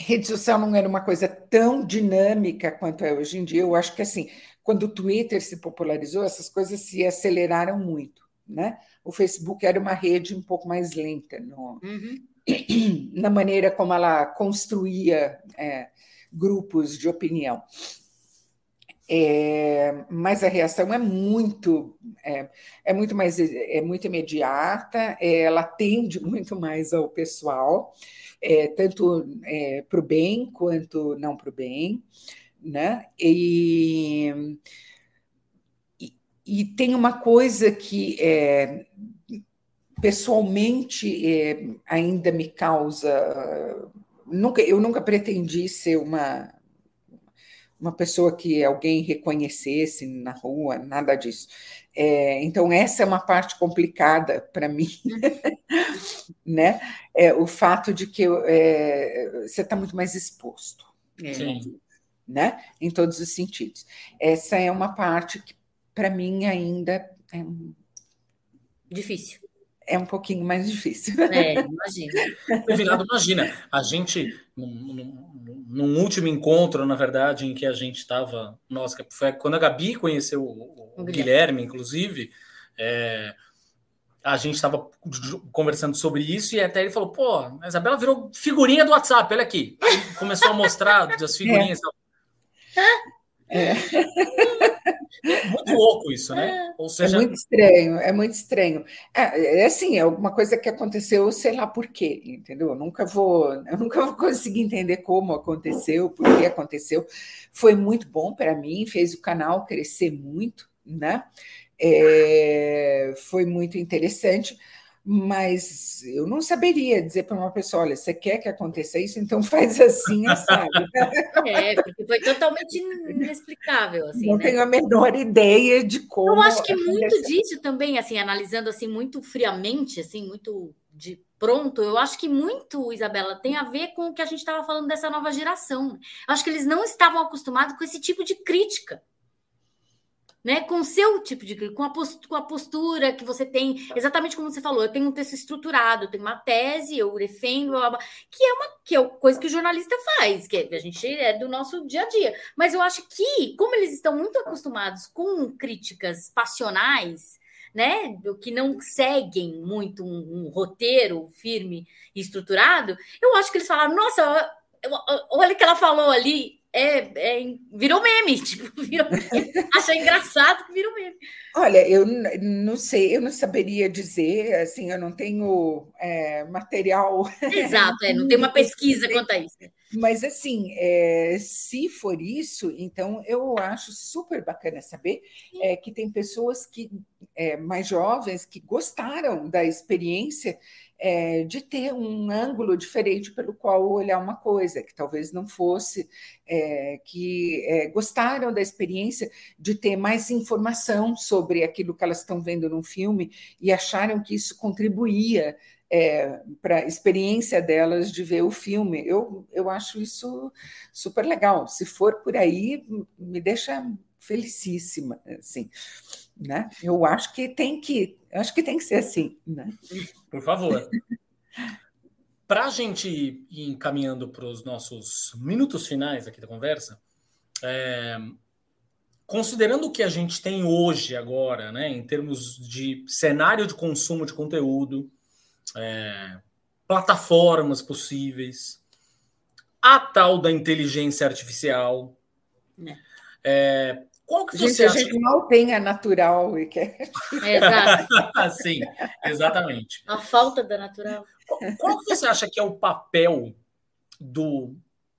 Rede social não era uma coisa tão dinâmica quanto é hoje em dia. Eu acho que assim, quando o Twitter se popularizou, essas coisas se aceleraram muito, né? O Facebook era uma rede um pouco mais lenta no, uhum. na maneira como ela construía. É, grupos de opinião. É, mas a reação é muito é, é, muito mais é muito imediata, é, ela atende muito mais ao pessoal, é, tanto é, para o bem quanto não para o bem, né? E, e, e, tem uma coisa que é, pessoalmente ainda me causa nunca, eu nunca pretendi ser uma, uma pessoa que alguém reconhecesse na rua, nada disso. É, então, essa é uma parte complicada para mim, né? É, o fato de que é, você está muito mais exposto.
É. Sim.
Né? Em todos os sentidos. Essa é uma parte que, para mim, ainda é
difícil
é um pouquinho mais difícil.
É, imagina.
Virado, imagina, a gente, num, num, último encontro, na verdade, em que a gente estava. Nossa, foi quando a Gabi conheceu o, o, Guilherme, inclusive. É, a gente estava conversando sobre isso e até ele falou: pô, a Isabela virou figurinha do WhatsApp, olha aqui. Aí começou a mostrar as figurinhas. É. É. É muito louco isso, né?
É. Ou seja... É muito estranho, é muito estranho. É, é assim, é alguma coisa que aconteceu, sei lá por quê, entendeu? Eu nunca vou, eu nunca vou conseguir entender como aconteceu, por que aconteceu. Foi muito bom para mim, fez o canal crescer muito, né? É, foi muito interessante mas eu não saberia dizer para uma pessoa: olha, você quer que aconteça isso, então faz assim, sabe?
É, porque foi totalmente inexplicável. Assim,
não
né?
tenho a menor ideia de como.
Eu acho que muito disso também, assim, analisando assim muito friamente, assim, muito de pronto, eu acho que muito, Isabela, tem a ver com o que a gente estava falando dessa nova geração. Eu acho que eles não estavam acostumados com esse tipo de crítica né, com o seu tipo de com a, postura, com a postura que você tem, exatamente como você falou, eu tenho um texto estruturado, eu tenho uma tese, eu defendo, que é uma que é coisa que o jornalista faz, que a gente é do nosso dia a dia. Mas eu acho que, como eles estão muito acostumados com críticas passionais, né, que não seguem muito um, um roteiro firme e estruturado, eu acho que eles falaram, nossa, olha o que ela falou ali, é, é, virou meme, tipo, virou meme. Achei engraçado que virou meme.
Olha, eu não sei, eu não saberia dizer, assim, eu não tenho é, material.
Exato, é, não tem uma pesquisa quanto a isso.
Mas, assim, é, se for isso, então eu acho super bacana saber é, que tem pessoas que é, mais jovens que gostaram da experiência é, de ter um ângulo diferente pelo qual olhar uma coisa, que talvez não fosse, é, que é, gostaram da experiência de ter mais informação sobre aquilo que elas estão vendo no filme e acharam que isso contribuía é, para a experiência delas de ver o filme. Eu, eu acho isso super legal. Se for por aí, me deixa felicíssima, assim, né? Eu acho que tem que, acho que tem que ser assim, né?
Por favor. Para a gente ir encaminhando para os nossos minutos finais aqui da conversa, é, considerando o que a gente tem hoje agora, né, em termos de cenário de consumo de conteúdo, é, plataformas possíveis, a tal da inteligência artificial, é, é
Qual que gente, você acha? A gente mal tem a natural e quer.
exato.
Sim, exatamente.
A falta da natural.
Qual, qual que você acha que é o papel do,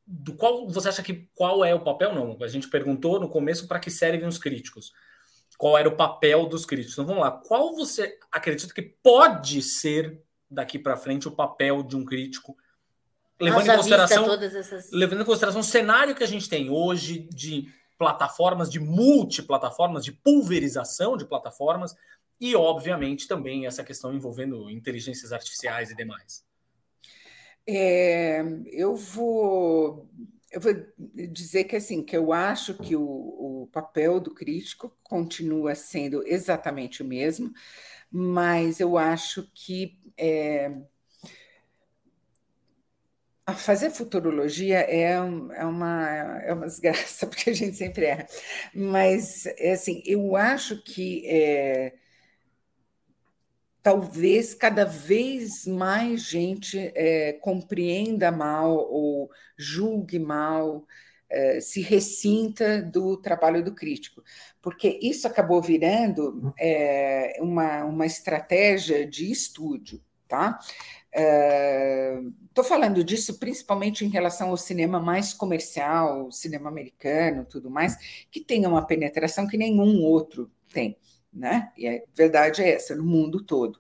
do qual você acha que qual é o papel? Não, a gente perguntou no começo para que servem os críticos. Qual era o papel dos críticos? Então vamos lá. Qual você acredita que pode ser daqui para frente o papel de um crítico? Levando em consideração, essas... levando em consideração o cenário que a gente tem hoje de plataformas, de multiplataformas, de pulverização de plataformas, e, obviamente, também essa questão envolvendo inteligências artificiais e demais.
É, eu vou eu vou dizer que assim que eu acho que o, o, papel do crítico continua sendo exatamente o mesmo, mas eu acho que é, fazer futurologia é, é, uma, é uma desgraça, porque a gente sempre erra. Mas, é assim, eu acho que é, talvez cada vez mais gente é, compreenda mal ou julgue mal, é, se ressinta do trabalho do crítico, porque isso acabou virando é, uma, uma estratégia de estúdio, tá? Estou uh, falando disso principalmente em relação ao cinema mais comercial, cinema americano, tudo mais, que tem uma penetração que nenhum outro tem, né? E a verdade é essa, no mundo todo.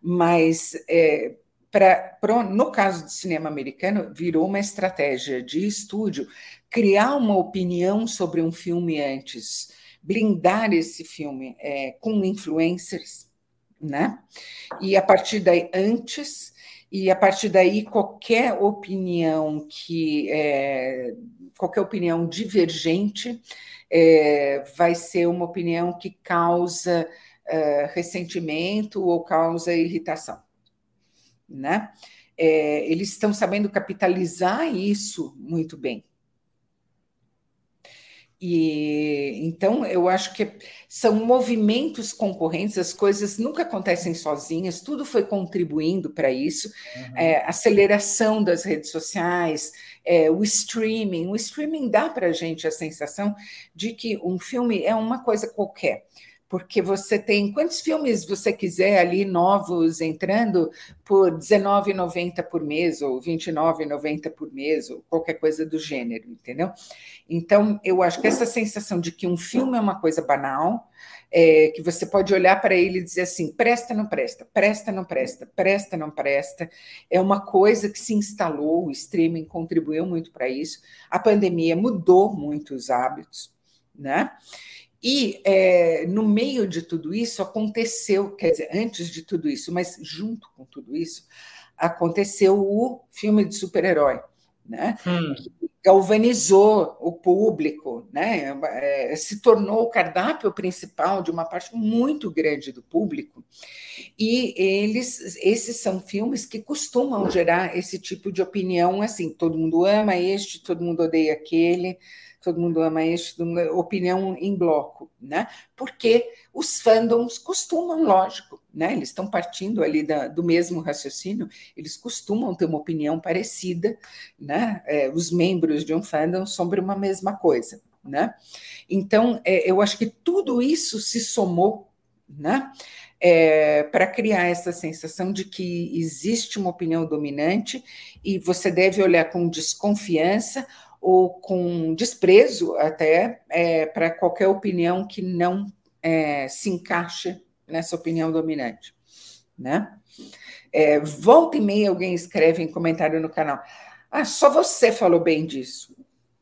Mas é, pra, pra, no caso do cinema americano, virou uma estratégia de estúdio criar uma opinião sobre um filme antes, blindar esse filme é, com influencers, né? E a partir daí, antes e a partir daí qualquer opinião que é, qualquer opinião divergente é, vai ser uma opinião que causa é, ressentimento ou causa irritação, né? É, eles estão sabendo capitalizar isso muito bem. E então eu acho que são movimentos concorrentes, as coisas nunca acontecem sozinhas, tudo foi contribuindo para isso. Uhum. É, aceleração das redes sociais, é, o streaming. O streaming dá para a gente a sensação de que um filme é uma coisa qualquer porque você tem quantos filmes você quiser ali novos entrando por R$19,90 por mês ou R$29,90 por mês ou qualquer coisa do gênero, entendeu? Então, eu acho que essa sensação de que um filme é uma coisa banal, é, que você pode olhar para ele e dizer assim, presta, não presta, presta, não presta, presta, não presta, é uma coisa que se instalou, o streaming contribuiu muito para isso, a pandemia mudou muito os hábitos, né? E é, no meio de tudo isso aconteceu, quer dizer, antes de tudo isso, mas junto com tudo isso, aconteceu o filme de super-herói, né? Hum. galvanizou o público, né? É, se tornou o cardápio principal de uma parte muito grande do público. E eles, esses são filmes que costumam gerar esse tipo de opinião, assim, todo mundo ama este, todo mundo odeia aquele todo mundo ama este, opinião em bloco, né? Porque os fandoms costumam, lógico, né? Eles estão partindo ali da, do mesmo raciocínio, eles costumam ter uma opinião parecida, né? É, os membros de um fandom sobre uma mesma coisa, né? Então, é, eu acho que tudo isso se somou, né? É, para criar essa sensação de que existe uma opinião dominante e você deve olhar com desconfiança ou com desprezo até é, para qualquer opinião que não é, se encaixe nessa opinião dominante, né? É, volta e meia alguém escreve em comentário no canal, ah, só você falou bem disso.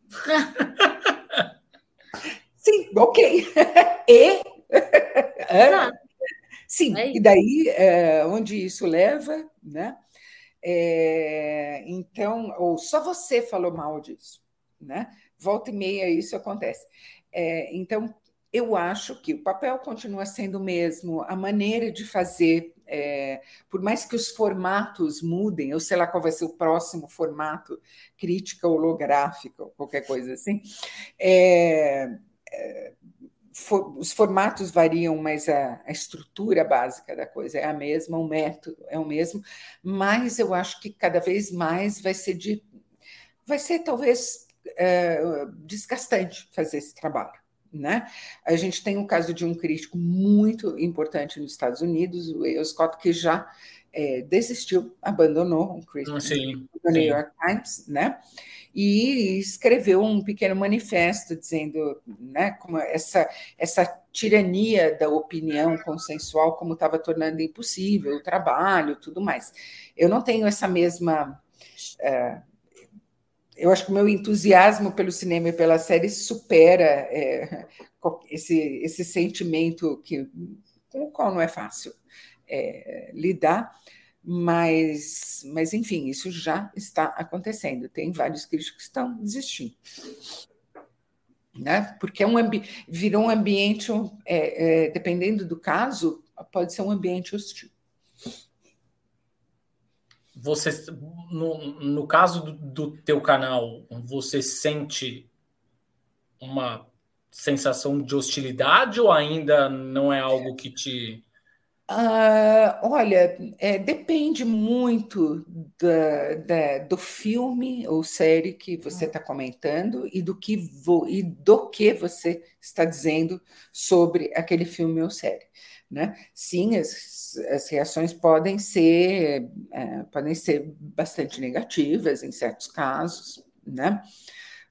Sim, ok. e é, sim, e daí é, onde isso leva, né? É, então, ou só você falou mal disso né? Volta e meia isso acontece. É, então, eu acho que o papel continua sendo o mesmo, a maneira de fazer, é, por mais que os formatos mudem, eu sei lá qual vai ser o próximo formato, crítica holográfica, qualquer coisa assim, é, é, for, os formatos variam, mas a, a, estrutura básica da coisa é a mesma, o método é o mesmo, mas eu acho que cada vez mais vai ser de. Vai ser talvez é, desgastante fazer esse trabalho, Né? A gente tem o um caso de um crítico muito importante nos Estados Unidos, o Wales Scott, que já é, desistiu, abandonou o crítico
sim,
do New York Times, né? e escreveu um pequeno manifesto dizendo né, como essa, essa tirania da opinião consensual como estava tornando impossível o trabalho, tudo mais. Eu não tenho essa mesma. É, eu acho que o meu entusiasmo pelo cinema e pela série supera é, esse, esse sentimento que, com o qual não é fácil é, lidar mas, mas enfim, isso já está acontecendo. Tem vários críticos que estão desistindo. Né? Porque é um virou um ambiente, é, é, dependendo do caso, pode ser um ambiente hostil.
Você, no, no caso do, do teu canal, você sente uma sensação de hostilidade ou ainda não é algo que te
Uh, olha, é, depende muito da, da, do filme ou série que você está comentando e do que vo, e do que você está dizendo sobre aquele filme ou série. Né? Sim, as, as reações podem ser é, podem ser bastante negativas em certos casos, né?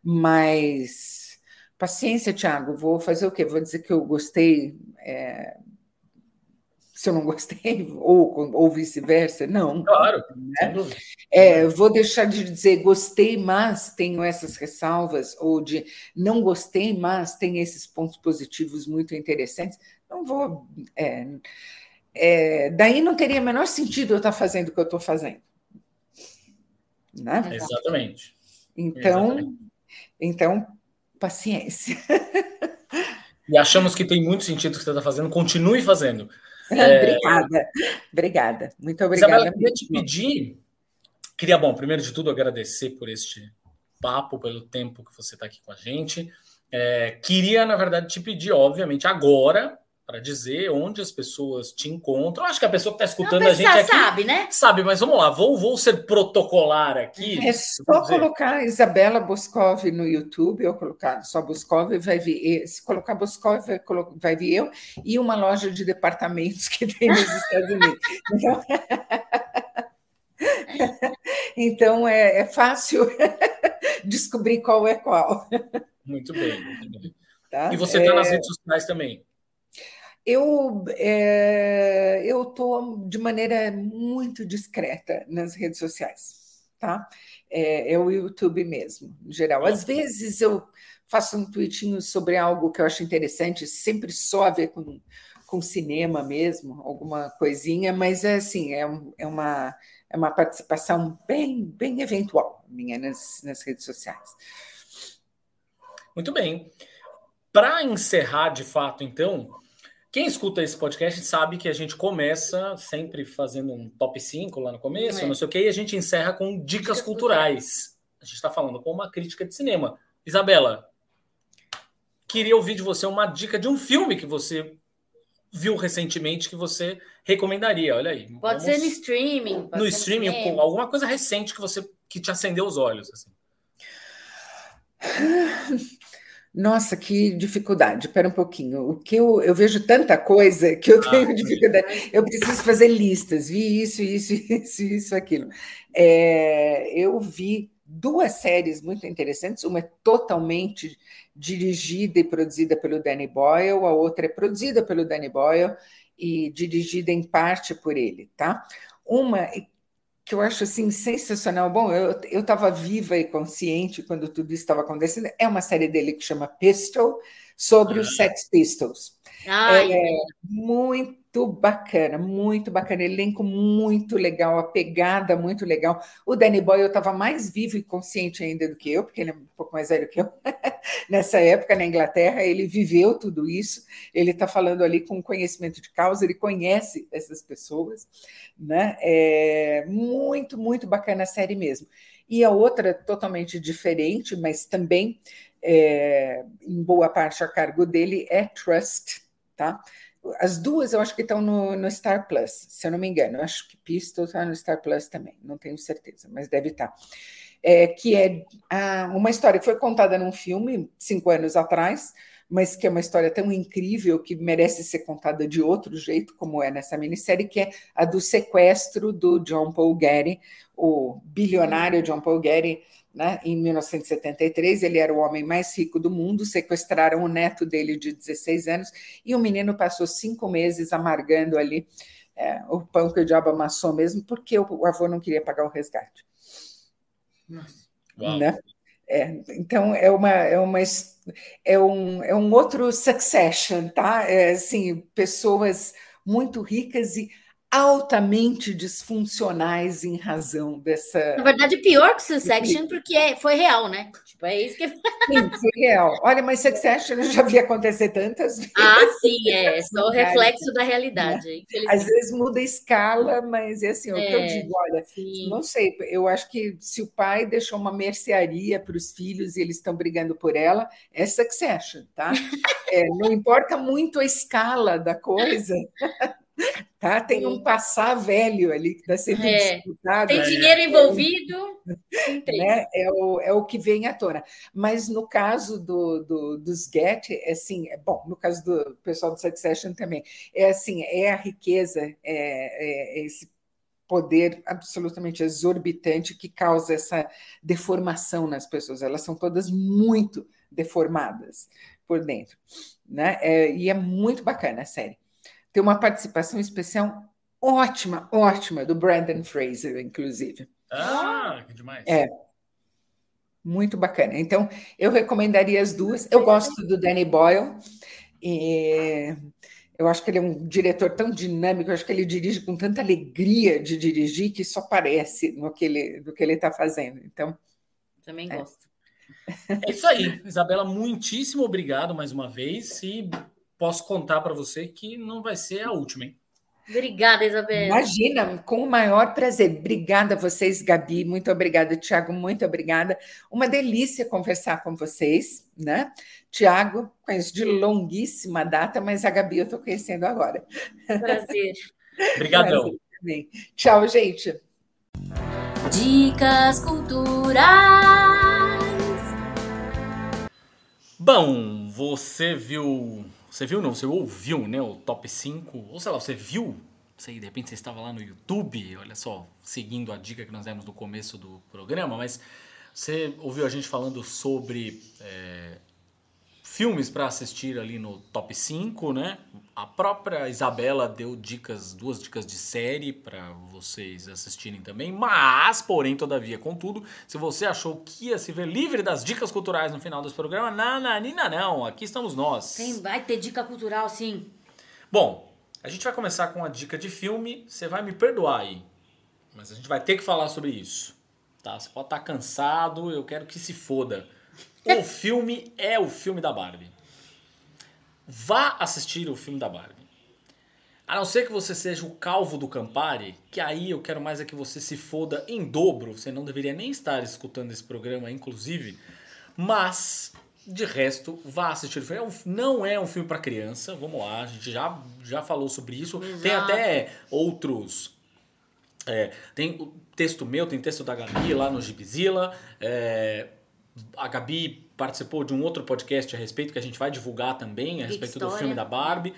Mas paciência, Tiago. Vou fazer o quê? Vou dizer que eu gostei. É, se eu não gostei, ou, ou vice-versa, não.
Claro.
Né? É, vou deixar de dizer gostei, mas tenho essas ressalvas, ou de não gostei, mas tem esses pontos positivos muito interessantes. Não vou. É, é, daí não teria o menor sentido eu estar fazendo o que eu estou fazendo.
Né? Exatamente.
Então, Exatamente. então, paciência.
E achamos que tem muito sentido o que você está fazendo, continue fazendo.
É... obrigada, obrigada. Muito obrigada. Isabela,
queria te pedir, queria, bom, primeiro de tudo, agradecer por este papo, pelo tempo que você está aqui com a gente. É, queria, na verdade, te pedir, obviamente, agora, para dizer onde as pessoas te encontram. Acho que a pessoa que está escutando a, a gente aqui
sabe, né?
Sabe, mas vamos lá, vou, vou ser protocolar aqui.
É só colocar Isabela Boscov no YouTube, ou colocar só Boscov, vai vir. Se colocar Boscov, vai, vai vir eu e uma loja de departamentos que tem nos Estados Unidos. Então, então é, é fácil descobrir qual é qual.
Muito bem, muito bem. Tá? E você está é... nas redes sociais também?
Eu é, eu estou de maneira muito discreta nas redes sociais, tá? É, é, o YouTube mesmo, em geral. Às vezes eu faço um tweetinho sobre algo que eu acho interessante, sempre só a ver com, com cinema mesmo, alguma coisinha, mas é assim, é, é, uma, é uma participação bem, bem eventual minha nas, nas redes sociais.
Muito bem. Para encerrar de fato, então, quem escuta esse podcast sabe que a gente começa sempre fazendo um top 5 lá no começo, é. não sei o quê, e a gente encerra com dicas, dicas culturais. A gente está falando com uma crítica de cinema. Isabela, queria ouvir de você uma dica de um filme que você viu recentemente que você recomendaria. Olha aí.
Pode vamos... ser no streaming.
no streaming, no alguma coisa recente que você que te acendeu os olhos. Assim.
Nossa, que dificuldade. Espera um pouquinho. O que eu, eu vejo tanta coisa que eu ah, tenho dificuldade. Eu preciso fazer listas. Vi isso, isso, isso, isso, aquilo. É, eu vi duas séries muito interessantes. Uma é totalmente dirigida e produzida pelo Danny Boyle, a outra é produzida pelo Danny Boyle e dirigida em parte por ele, tá? Uma que eu acho assim sensacional. Bom, eu estava viva e consciente quando tudo isso estava acontecendo. É uma série dele que chama Pistol, sobre ah. os Sex Pistols.
Ai,
é muito bacana, muito bacana, elenco muito legal, a pegada muito legal. O Danny Boyle estava mais vivo e consciente ainda do que eu, porque ele é um pouco mais velho que eu. Nessa época, na Inglaterra, ele viveu tudo isso. Ele está falando ali com conhecimento de causa, ele conhece essas pessoas, né? É muito, muito bacana a série mesmo. E a outra, totalmente diferente, mas também é, em boa parte a cargo dele, é Trust, tá? As duas eu acho que estão no, no Star Plus, se eu não me engano. Eu acho que Pistol está no Star Plus também, não tenho certeza, mas deve estar. Tá. É, que é a, uma história que foi contada num filme cinco anos atrás, mas que é uma história tão incrível que merece ser contada de outro jeito, como é nessa minissérie, que é a do sequestro do John Paul Getty, o bilionário John Paul Getty, né, em 1973, ele era o homem mais rico do mundo, sequestraram o neto dele de 16 anos e o menino passou cinco meses amargando ali é, o pão que o diabo amassou mesmo, porque o, o avô não queria pagar o resgate.
Nossa.
Né? É, então é uma, é uma é um, é um outro succession, tá? É, assim, pessoas muito ricas e altamente disfuncionais em razão dessa.
Na verdade, pior que Succession, porque é, foi real, né? Tipo, é isso que. Sim,
foi real. Olha, mas Succession eu já vi acontecer tantas vezes.
Ah, sim, é. É só o reflexo da realidade.
Às vezes muda a escala, mas é assim, o é, que eu é, digo, olha, sim. não sei, eu acho que se o pai deixou uma mercearia para os filhos e eles estão brigando por ela, é Succession, tá? É, não importa muito a escala da coisa. Tá? Tem um passar velho ali que está sendo é. disputado.
Tem dinheiro envolvido.
Né? É, o, é o que vem à tona. Mas no caso do, do, dos Get, é assim, é, bom, no caso do pessoal do Succession também, é assim, é a riqueza, é, é, é esse poder absolutamente exorbitante que causa essa deformação nas pessoas. Elas são todas muito deformadas por dentro. Né? É, e é muito bacana a série. Tem uma participação especial ótima, ótima, do Brandon Fraser, inclusive.
Ah, que demais.
É. Muito bacana. Então, eu recomendaria as duas. Eu gosto do Danny Boyle. E eu acho que ele é um diretor tão dinâmico, eu acho que ele dirige com tanta alegria de dirigir que só parece no que ele, do que ele está fazendo. Então,
também é. gosto.
É isso aí, Isabela. Muitíssimo obrigado mais uma vez. E posso contar para você que não vai ser a última, hein?
Obrigada, Isabela.
Imagina, com o maior prazer. Obrigada a vocês, Gabi. Muito obrigada, Tiago. Muito obrigada. Uma delícia conversar com vocês, né? Tiago, conheço de longuíssima data, mas a Gabi eu estou conhecendo agora.
Prazer.
Obrigadão.
Tchau, gente.
Dicas culturais.
Bom, você viu você viu, não? Você ouviu, né? O top 5. Ou sei lá, você viu? Sei, de repente você estava lá no YouTube, olha só, seguindo a dica que nós demos no começo do programa, mas você ouviu a gente falando sobre é, filmes para assistir ali no top 5, né? A própria Isabela deu dicas, duas dicas de série para vocês assistirem também, mas, porém, todavia, contudo, se você achou que ia se ver livre das dicas culturais no final desse programa, nananina não, aqui estamos nós.
Tem, vai ter dica cultural sim.
Bom, a gente vai começar com a dica de filme, você vai me perdoar aí, mas a gente vai ter que falar sobre isso, tá? Você pode estar cansado, eu quero que se foda. O filme é o filme da Barbie. Vá assistir o filme da Barbie. A não ser que você seja o calvo do Campari, que aí eu quero mais é que você se foda em dobro. Você não deveria nem estar escutando esse programa, inclusive. Mas, de resto, vá assistir o filme. É não é um filme para criança, vamos lá, a gente já, já falou sobre isso. Exato. Tem até outros. É, tem texto meu, tem texto da Gabi lá no Gibizila. É, a Gabi participou de um outro podcast a respeito, que a gente vai divulgar também, a respeito do filme da Barbie.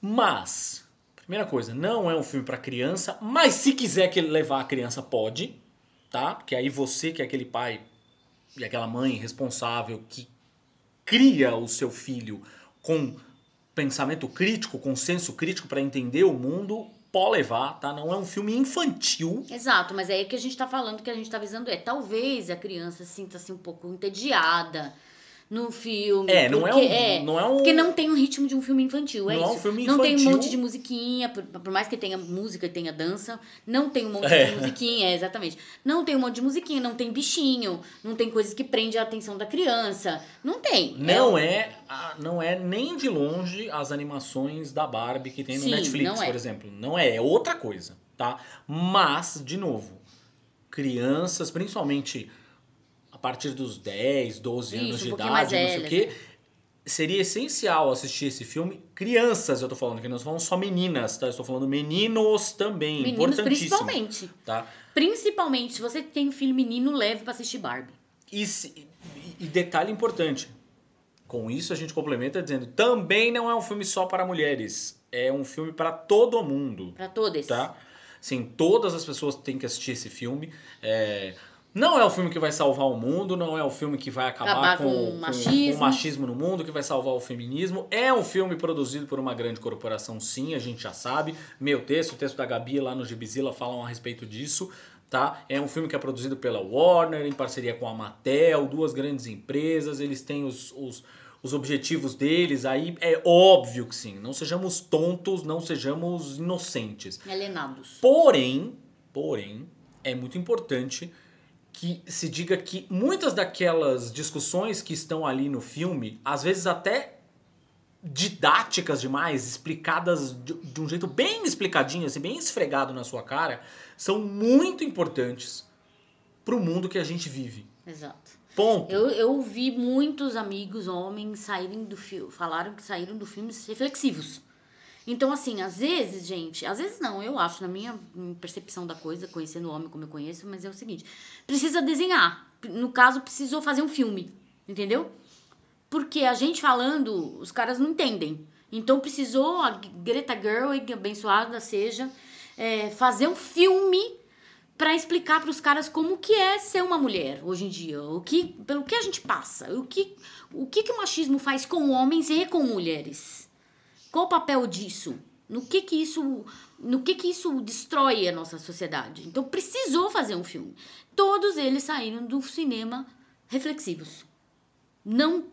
Mas, primeira coisa, não é um filme para criança, mas se quiser que levar a criança, pode, tá? Porque aí você, que é aquele pai e aquela mãe responsável que cria o seu filho com pensamento crítico, com senso crítico para entender o mundo, pode levar, tá? Não é um filme infantil.
Exato, mas é aí que a gente tá falando, que a gente tá avisando é, talvez a criança sinta-se um pouco entediada no filme.
É, não é, um, é, não é um.
Porque não tem o ritmo de um filme infantil, é
não
isso.
É um filme
infantil.
Não
tem um monte de musiquinha, por, por, mais que tenha música e tenha dança, não tem um monte é. de musiquinha, é, exatamente. Não tem um monte de musiquinha, não tem bichinho, não tem coisas que prendem a atenção da criança. Não tem.
Não é, é não é nem de longe as animações da Barbie que tem no Sim, Netflix, é. por exemplo. Não é, é outra coisa, tá? Mas, de novo, crianças, principalmente partir dos 10, 12 Isso, anos de um idade, não sei o quê. Seria essencial assistir esse filme. Crianças, eu tô falando, que não falando só meninas, tá? Eu estou falando meninos também. Meninos,
principalmente.
Tá?
Principalmente, se você tem um filho menino, leve para assistir Barbie.
E, e, e detalhe importante: Com isso a gente complementa dizendo, também não é um filme só para mulheres, é um filme para todo mundo,
Pra todos.
tá? Sim, todas as pessoas têm que assistir esse filme. É, Não é o filme que vai salvar o mundo, não é o filme que vai acabar,
Acabar
com,
com
com-
o
com
machismo.
o machismo no mundo, que vai salvar o feminismo. É um filme produzido por uma grande corporação, sim, a gente já sabe. Meu texto, o texto da Gabi lá no Gibizila falam a respeito disso. Tá? É um filme que é produzido pela Warner, em parceria com a Mattel, duas grandes empresas, eles têm os, os, os objetivos deles, aí é óbvio que sim. Não sejamos tontos, não sejamos inocentes.
Alienados.
Porém, porém, é muito importante que se diga que muitas daquelas discussões que estão ali no filme, às vezes até didáticas demais, explicadas de, de um jeito bem explicadinho, assim, bem esfregado na sua cara, são muito importantes pro mundo que a gente vive.
Exato.
Ponto.
Eu, eu vi muitos amigos homens saírem do filme, falaram que saíram do filme reflexivos. Então, assim, às vezes, gente, às vezes não, eu acho, na minha percepção da coisa, conhecendo o homem como eu conheço, mas é o seguinte: precisa desenhar. No caso, precisou fazer um filme, entendeu? Porque a gente falando, os caras não entendem. Então precisou a Greta Gerwig, abençoada seja, é, fazer um filme para explicar para os caras como que é ser uma mulher hoje em dia, o que, pelo que a gente passa, o que, o que que o machismo faz com homens e com mulheres. Qual o papel disso? No que que isso, no que que isso destrói a nossa sociedade? Então precisou fazer um filme. Todos eles saíram do cinema reflexivos, não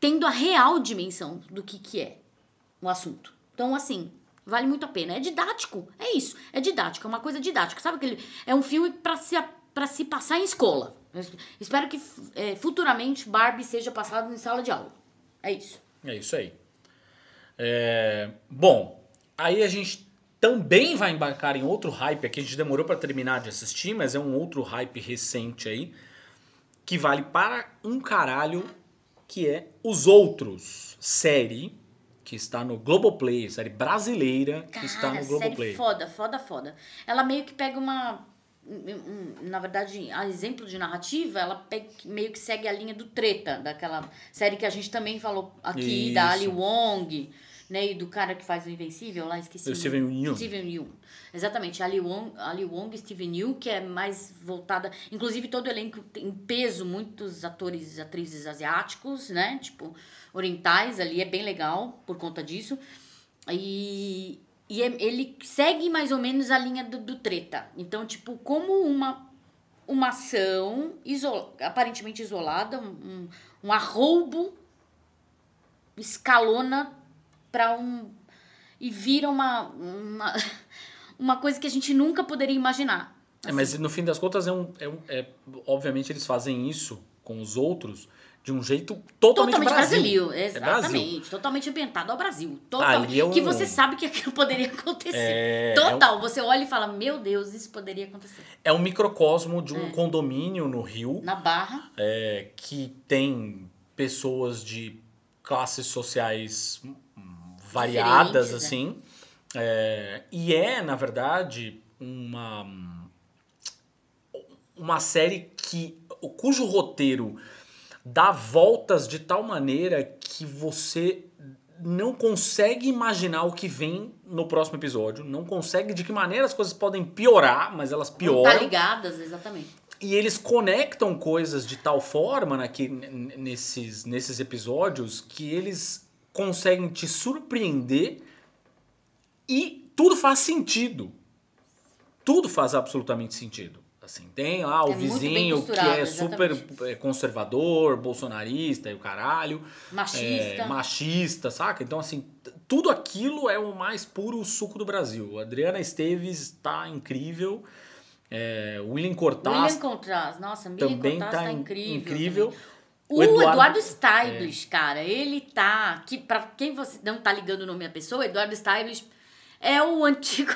tendo a real dimensão do que que é o assunto. Então assim, vale muito a pena. É didático, é isso. É didático, é uma coisa didática. Sabe aquele é um filme para se para se passar em escola. Espero que é, futuramente Barbie seja passado em sala de aula. É isso.
É isso aí. É, bom, aí a gente também vai embarcar em outro hype aqui. A gente demorou para terminar de assistir, mas é um outro hype recente aí. Que vale para um caralho, que é Os Outros, série que está no Globoplay, série brasileira que está no
série
Globoplay.
foda, foda, foda. Ela meio que pega uma. um- um- Na verdade, a exemplo de narrativa, ela pega- meio que segue a linha do Treta, daquela série que a gente também falou aqui, da Ali
Isso.
Wong, né? E do cara que faz o Invencível lá, esqueci.
O
o
Steven. Yeun.
Steven Yeun. Exatamente, Ali Wong, Ali Wong Steven Yeun, que é mais voltada. Inclusive, todo o elenco tem peso, muitos atores e atrizes asiáticos, né? Tipo, orientais ali, é bem legal por conta disso. E, e é- ele segue mais ou menos a linha do, do treta. Então, tipo, como uma, uma ação aparentemente isolada, um, um, um arroubo escalona para um. e vira uma, uma, uma coisa que a gente nunca poderia imaginar.
É, mas no fim das contas, é um, é um- é- obviamente eles fazem isso com os outros de um jeito totalmente,
Totalmente
Brasil.
Brasil,
É
exatamente.
Brasil.
Totalmente ambientado ao Brasil. Totalmente.
Ali é um-
Que você sabe que aquilo poderia acontecer.
É,
Total. Você olha e fala, meu Deus, isso poderia acontecer.
É um microcosmo de um
É.
condomínio no Rio
Na Barra,
é, que tem pessoas de classes sociais variadas,
Diferentes,
assim. É, e é, na verdade, uma, uma série que cujo roteiro dá voltas de tal maneira que você não consegue imaginar o que vem no próximo episódio, não consegue de que maneira as coisas podem piorar, mas elas
não
pioram.
tá ligadas, exatamente.
E eles conectam coisas de tal forma naque, n- nesses, nesses episódios que eles conseguem te surpreender e tudo faz sentido. Tudo faz absolutamente sentido. Assim, tem lá o
É
vizinho que é super
exatamente.
é, conservador, bolsonarista e o caralho.
Machista.
É, machista, saca? Então, assim, tudo aquilo é o mais puro suco do Brasil. Adriana Esteves tá incrível. É, William Cortaz
William Contras, nossa, William
também
Contras
tá
tá
in-
incrível.
incrível.
também.
O Eduardo-
Eduardo, Stablish, cara, ele tá. Que, pra quem você não tá ligando o nome da pessoa, Eduardo Stablish é o antigo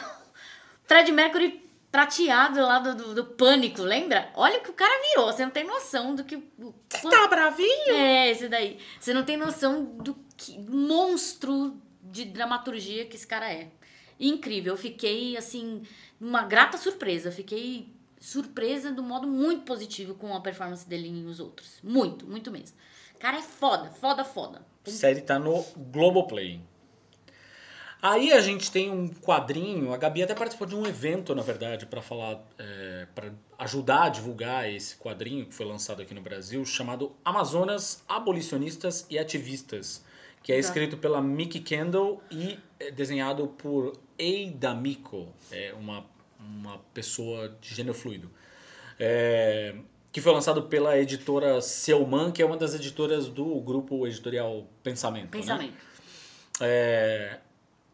Fred Mercury prateado lá do, do, do Pânico, lembra? Olha o que o cara virou, você não tem noção do que. o
Tá bravinho?
É, esse daí. Você não tem noção do que monstro de dramaturgia que esse cara é. Incrível. Eu fiquei, assim, uma grata surpresa. Eu Fiquei surpresa do modo muito positivo com a performance dele em os outros. Muito, muito mesmo. Cara, é foda, foda, foda.
A série tá no Globoplay. Aí a gente tem um quadrinho, a Gabi até participou de um evento, na verdade, para falar, é, para ajudar a divulgar esse quadrinho que foi lançado aqui no Brasil, chamado Amazonas Abolicionistas e Ativistas, que é
Tá.
escrito pela Mickey Kendall e é desenhado por Eida Miko, é uma, uma pessoa de gênero fluido. É, que foi lançado pela editora Selman, que é uma das editoras do grupo editorial Pensamento. né?
Pensamento.
É,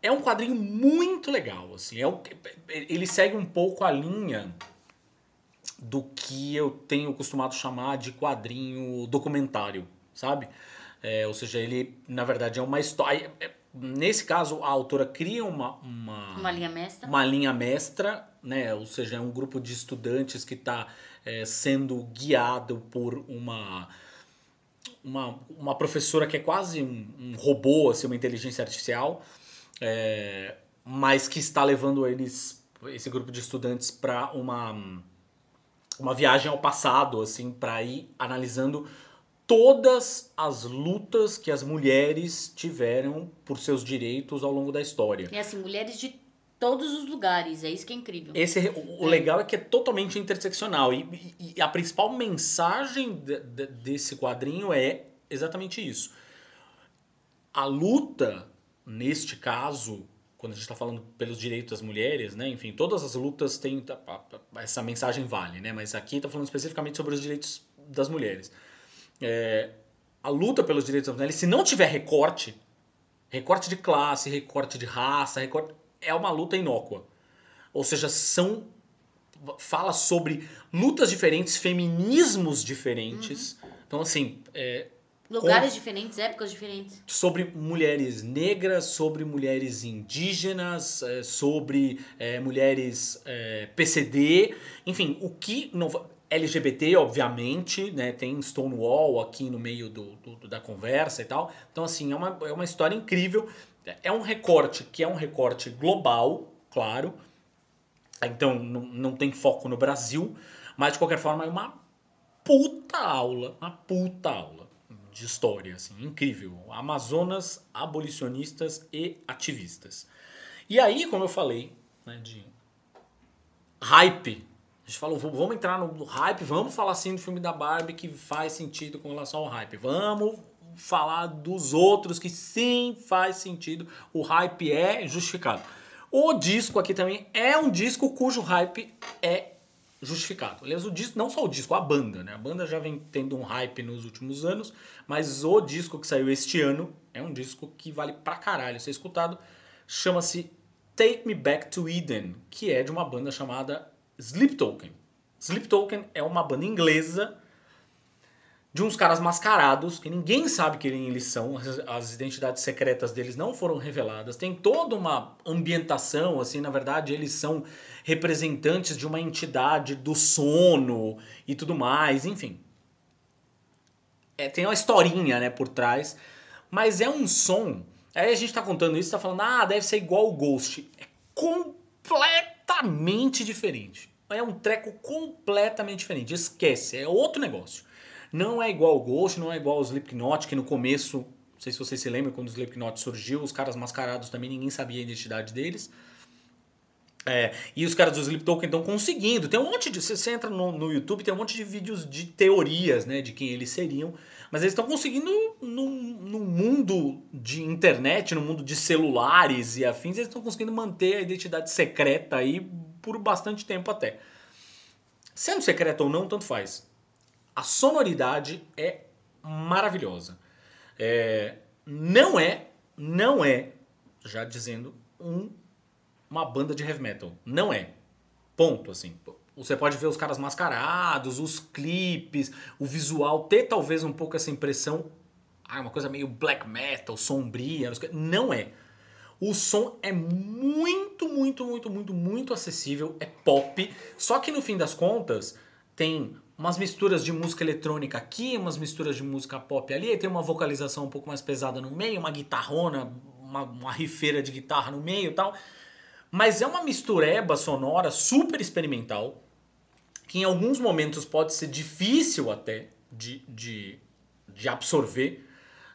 é um quadrinho muito legal, assim. É um- ele segue um pouco a linha do que eu tenho costumado chamar de quadrinho documentário, sabe? É, ou seja, ele, na verdade, é uma história... é- Nesse caso, a autora cria uma, uma,
Uma linha mestra.
uma linha mestra, né? Ou seja, é um grupo de estudantes que está sendo guiado por uma, uma, uma professora que é quase um, um robô, assim, uma inteligência artificial, é, mas que está levando eles, esse grupo de estudantes, para uma, uma viagem ao passado, assim, para ir analisando todas as lutas que as mulheres tiveram por seus direitos ao longo da história.
E assim, mulheres de todos os lugares, é isso que é incrível.
Esse, o o
É.
legal é que é totalmente interseccional. E, e- e a principal mensagem de- de- desse quadrinho é exatamente isso. A luta, neste caso, quando a gente está falando pelos direitos das mulheres, né? Enfim, todas as lutas têm. a- Essa mensagem vale, né? Mas aqui está falando especificamente sobre os direitos das mulheres. É, a luta pelos direitos mulheres, se não tiver recorte, recorte de classe, recorte de raça, recorte, é uma luta inócua. Ou seja, são fala sobre lutas diferentes, feminismos diferentes. Então, assim, é,
Lugares diferentes, épocas diferentes.
sobre mulheres negras, sobre mulheres indígenas, é, sobre é, mulheres é, PCD, enfim, o que não LGBT, obviamente, né? Tem Stonewall aqui no meio do, do- da conversa e tal. Então, assim, é uma, é uma história incrível. É um recorte que é um recorte global, claro. Então, não, não tem foco no Brasil, mas de qualquer forma é uma puta aula, uma puta aula de história, assim, incrível. Amazonas, abolicionistas e ativistas. E aí, como eu falei, né, de hype. A gente falou, "V- vamos entrar no hype, vamos falar assim do filme da Barbie que faz sentido com relação ao hype. Vamos falar dos outros que sim faz sentido. O hype é justificado. O disco aqui também é um disco cujo hype é justificado. Aliás, o disco, não só o disco, a banda, né? A banda já vem tendo um hype nos últimos anos, mas o disco que saiu este ano é um disco que vale pra caralho ser escutado. Chama-se Take Me Back to Eden, que é de uma banda chamada Sleep Token. Sleep Token é uma banda inglesa de uns caras mascarados que ninguém sabe quem eles são, as, identidades secretas deles não foram reveladas. Tem toda uma ambientação, assim, na verdade, eles são representantes de uma entidade do sono e tudo mais, enfim. É, tem uma historinha, né, por trás, mas é um som. Aí a gente tá contando isso, tá falando, ah, deve ser igual o Ghost. É completamente diferente. É um treco completamente diferente. Esquece, é outro negócio. Não é igual o Ghost, não é igual o Slipknot, que no começo, não sei se vocês se lembram, quando o Slipknot surgiu, os caras mascarados também, ninguém sabia a identidade deles. É, e os caras do Sleep Token estão conseguindo. Tem um monte de. Você entra no, no YouTube, tem um monte de vídeos de teorias, né? De quem eles seriam. Mas eles estão conseguindo, num mundo de internet, no mundo de celulares e afins, eles estão conseguindo manter a identidade secreta aí por bastante tempo até. Sendo secreta ou não, tanto faz. A sonoridade é maravilhosa. É, não é, não é, já dizendo, um uma banda de heavy metal. Não é. Ponto, assim. Você pode ver os caras mascarados, os clipes, o visual, ter talvez um pouco essa impressão, ah, uma coisa meio black metal, sombria. Não é. O som é muito, muito, muito, muito, muito acessível, é pop. Só que no fim das contas, tem umas misturas de música eletrônica aqui, umas misturas de música pop ali, tem uma vocalização um pouco mais pesada no meio, uma guitarrona, uma, uma rifeira de guitarra no meio e tal. Mas é uma mistureba sonora super experimental, que em alguns momentos pode ser difícil até de, de de absorver.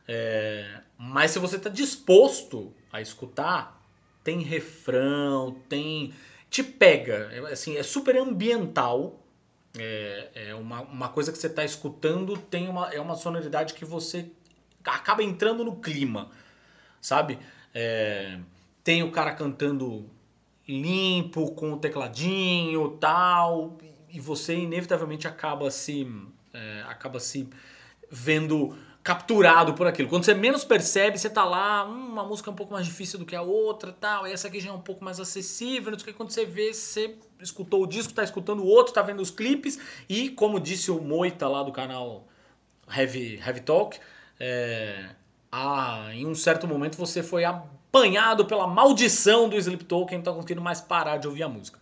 É, mas se você está disposto a escutar, tem refrão, tem. te pega. Assim, é super ambiental. É, é uma, uma coisa que você está escutando, tem uma, é uma sonoridade que você acaba entrando no clima, sabe? É, tem o cara cantando limpo, com o tecladinho tal, e você inevitavelmente acaba se, é, acaba se vendo capturado por aquilo. Quando você menos percebe, você tá lá, hum, uma música é um pouco mais difícil do que a outra, tal, essa aqui já é um pouco mais acessível, não sei o que. Quando você vê, você escutou o disco, tá escutando o outro, tá vendo os clipes, e como disse o Moita lá do canal Heavy, Heavy Talk, é, ah, em um certo momento você foi apanhado pela maldição do Sleep Token, não tá conseguindo mais parar de ouvir a música.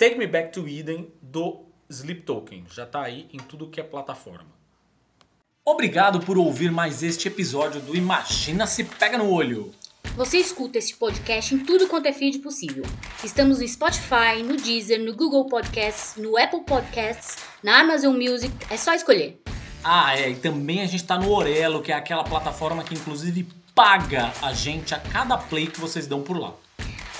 Take Me Back to Eden do Sleep Token, já tá aí em tudo que é plataforma. Obrigado por ouvir mais este episódio do Imagina se Pega no Olho.
Você escuta este podcast em tudo quanto é feed possível. Estamos no Spotify, no Deezer, no Google Podcasts, no Apple Podcasts, na Amazon Music, é só escolher.
Ah, é, e também a gente tá no Orelo, que é aquela plataforma que inclusive paga a gente a cada play que vocês dão por lá.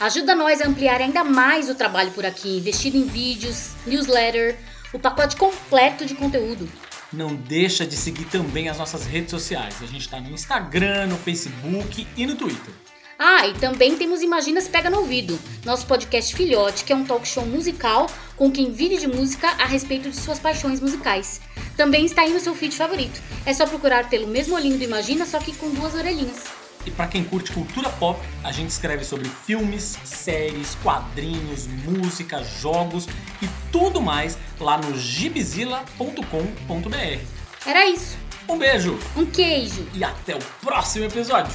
Ajuda nós a ampliar ainda mais o trabalho por aqui, investindo em vídeos, newsletter, o pacote completo de conteúdo
não deixa de seguir também as nossas redes sociais. A gente está no Instagram, no Facebook e no Twitter.
Ah, e também temos Imagina Se Pega no Ouvido, nosso podcast filhote, que é um talk show musical com quem vive de música a respeito de suas paixões musicais. Também está aí no seu feed favorito. É só procurar pelo mesmo olhinho do Imagina, só que com duas orelhinhas.
E para quem curte cultura pop, a gente escreve sobre filmes, séries, quadrinhos, música, jogos e tudo mais lá no gibizila.com.br.
Era isso.
Um beijo.
Um queijo.
E até o próximo episódio.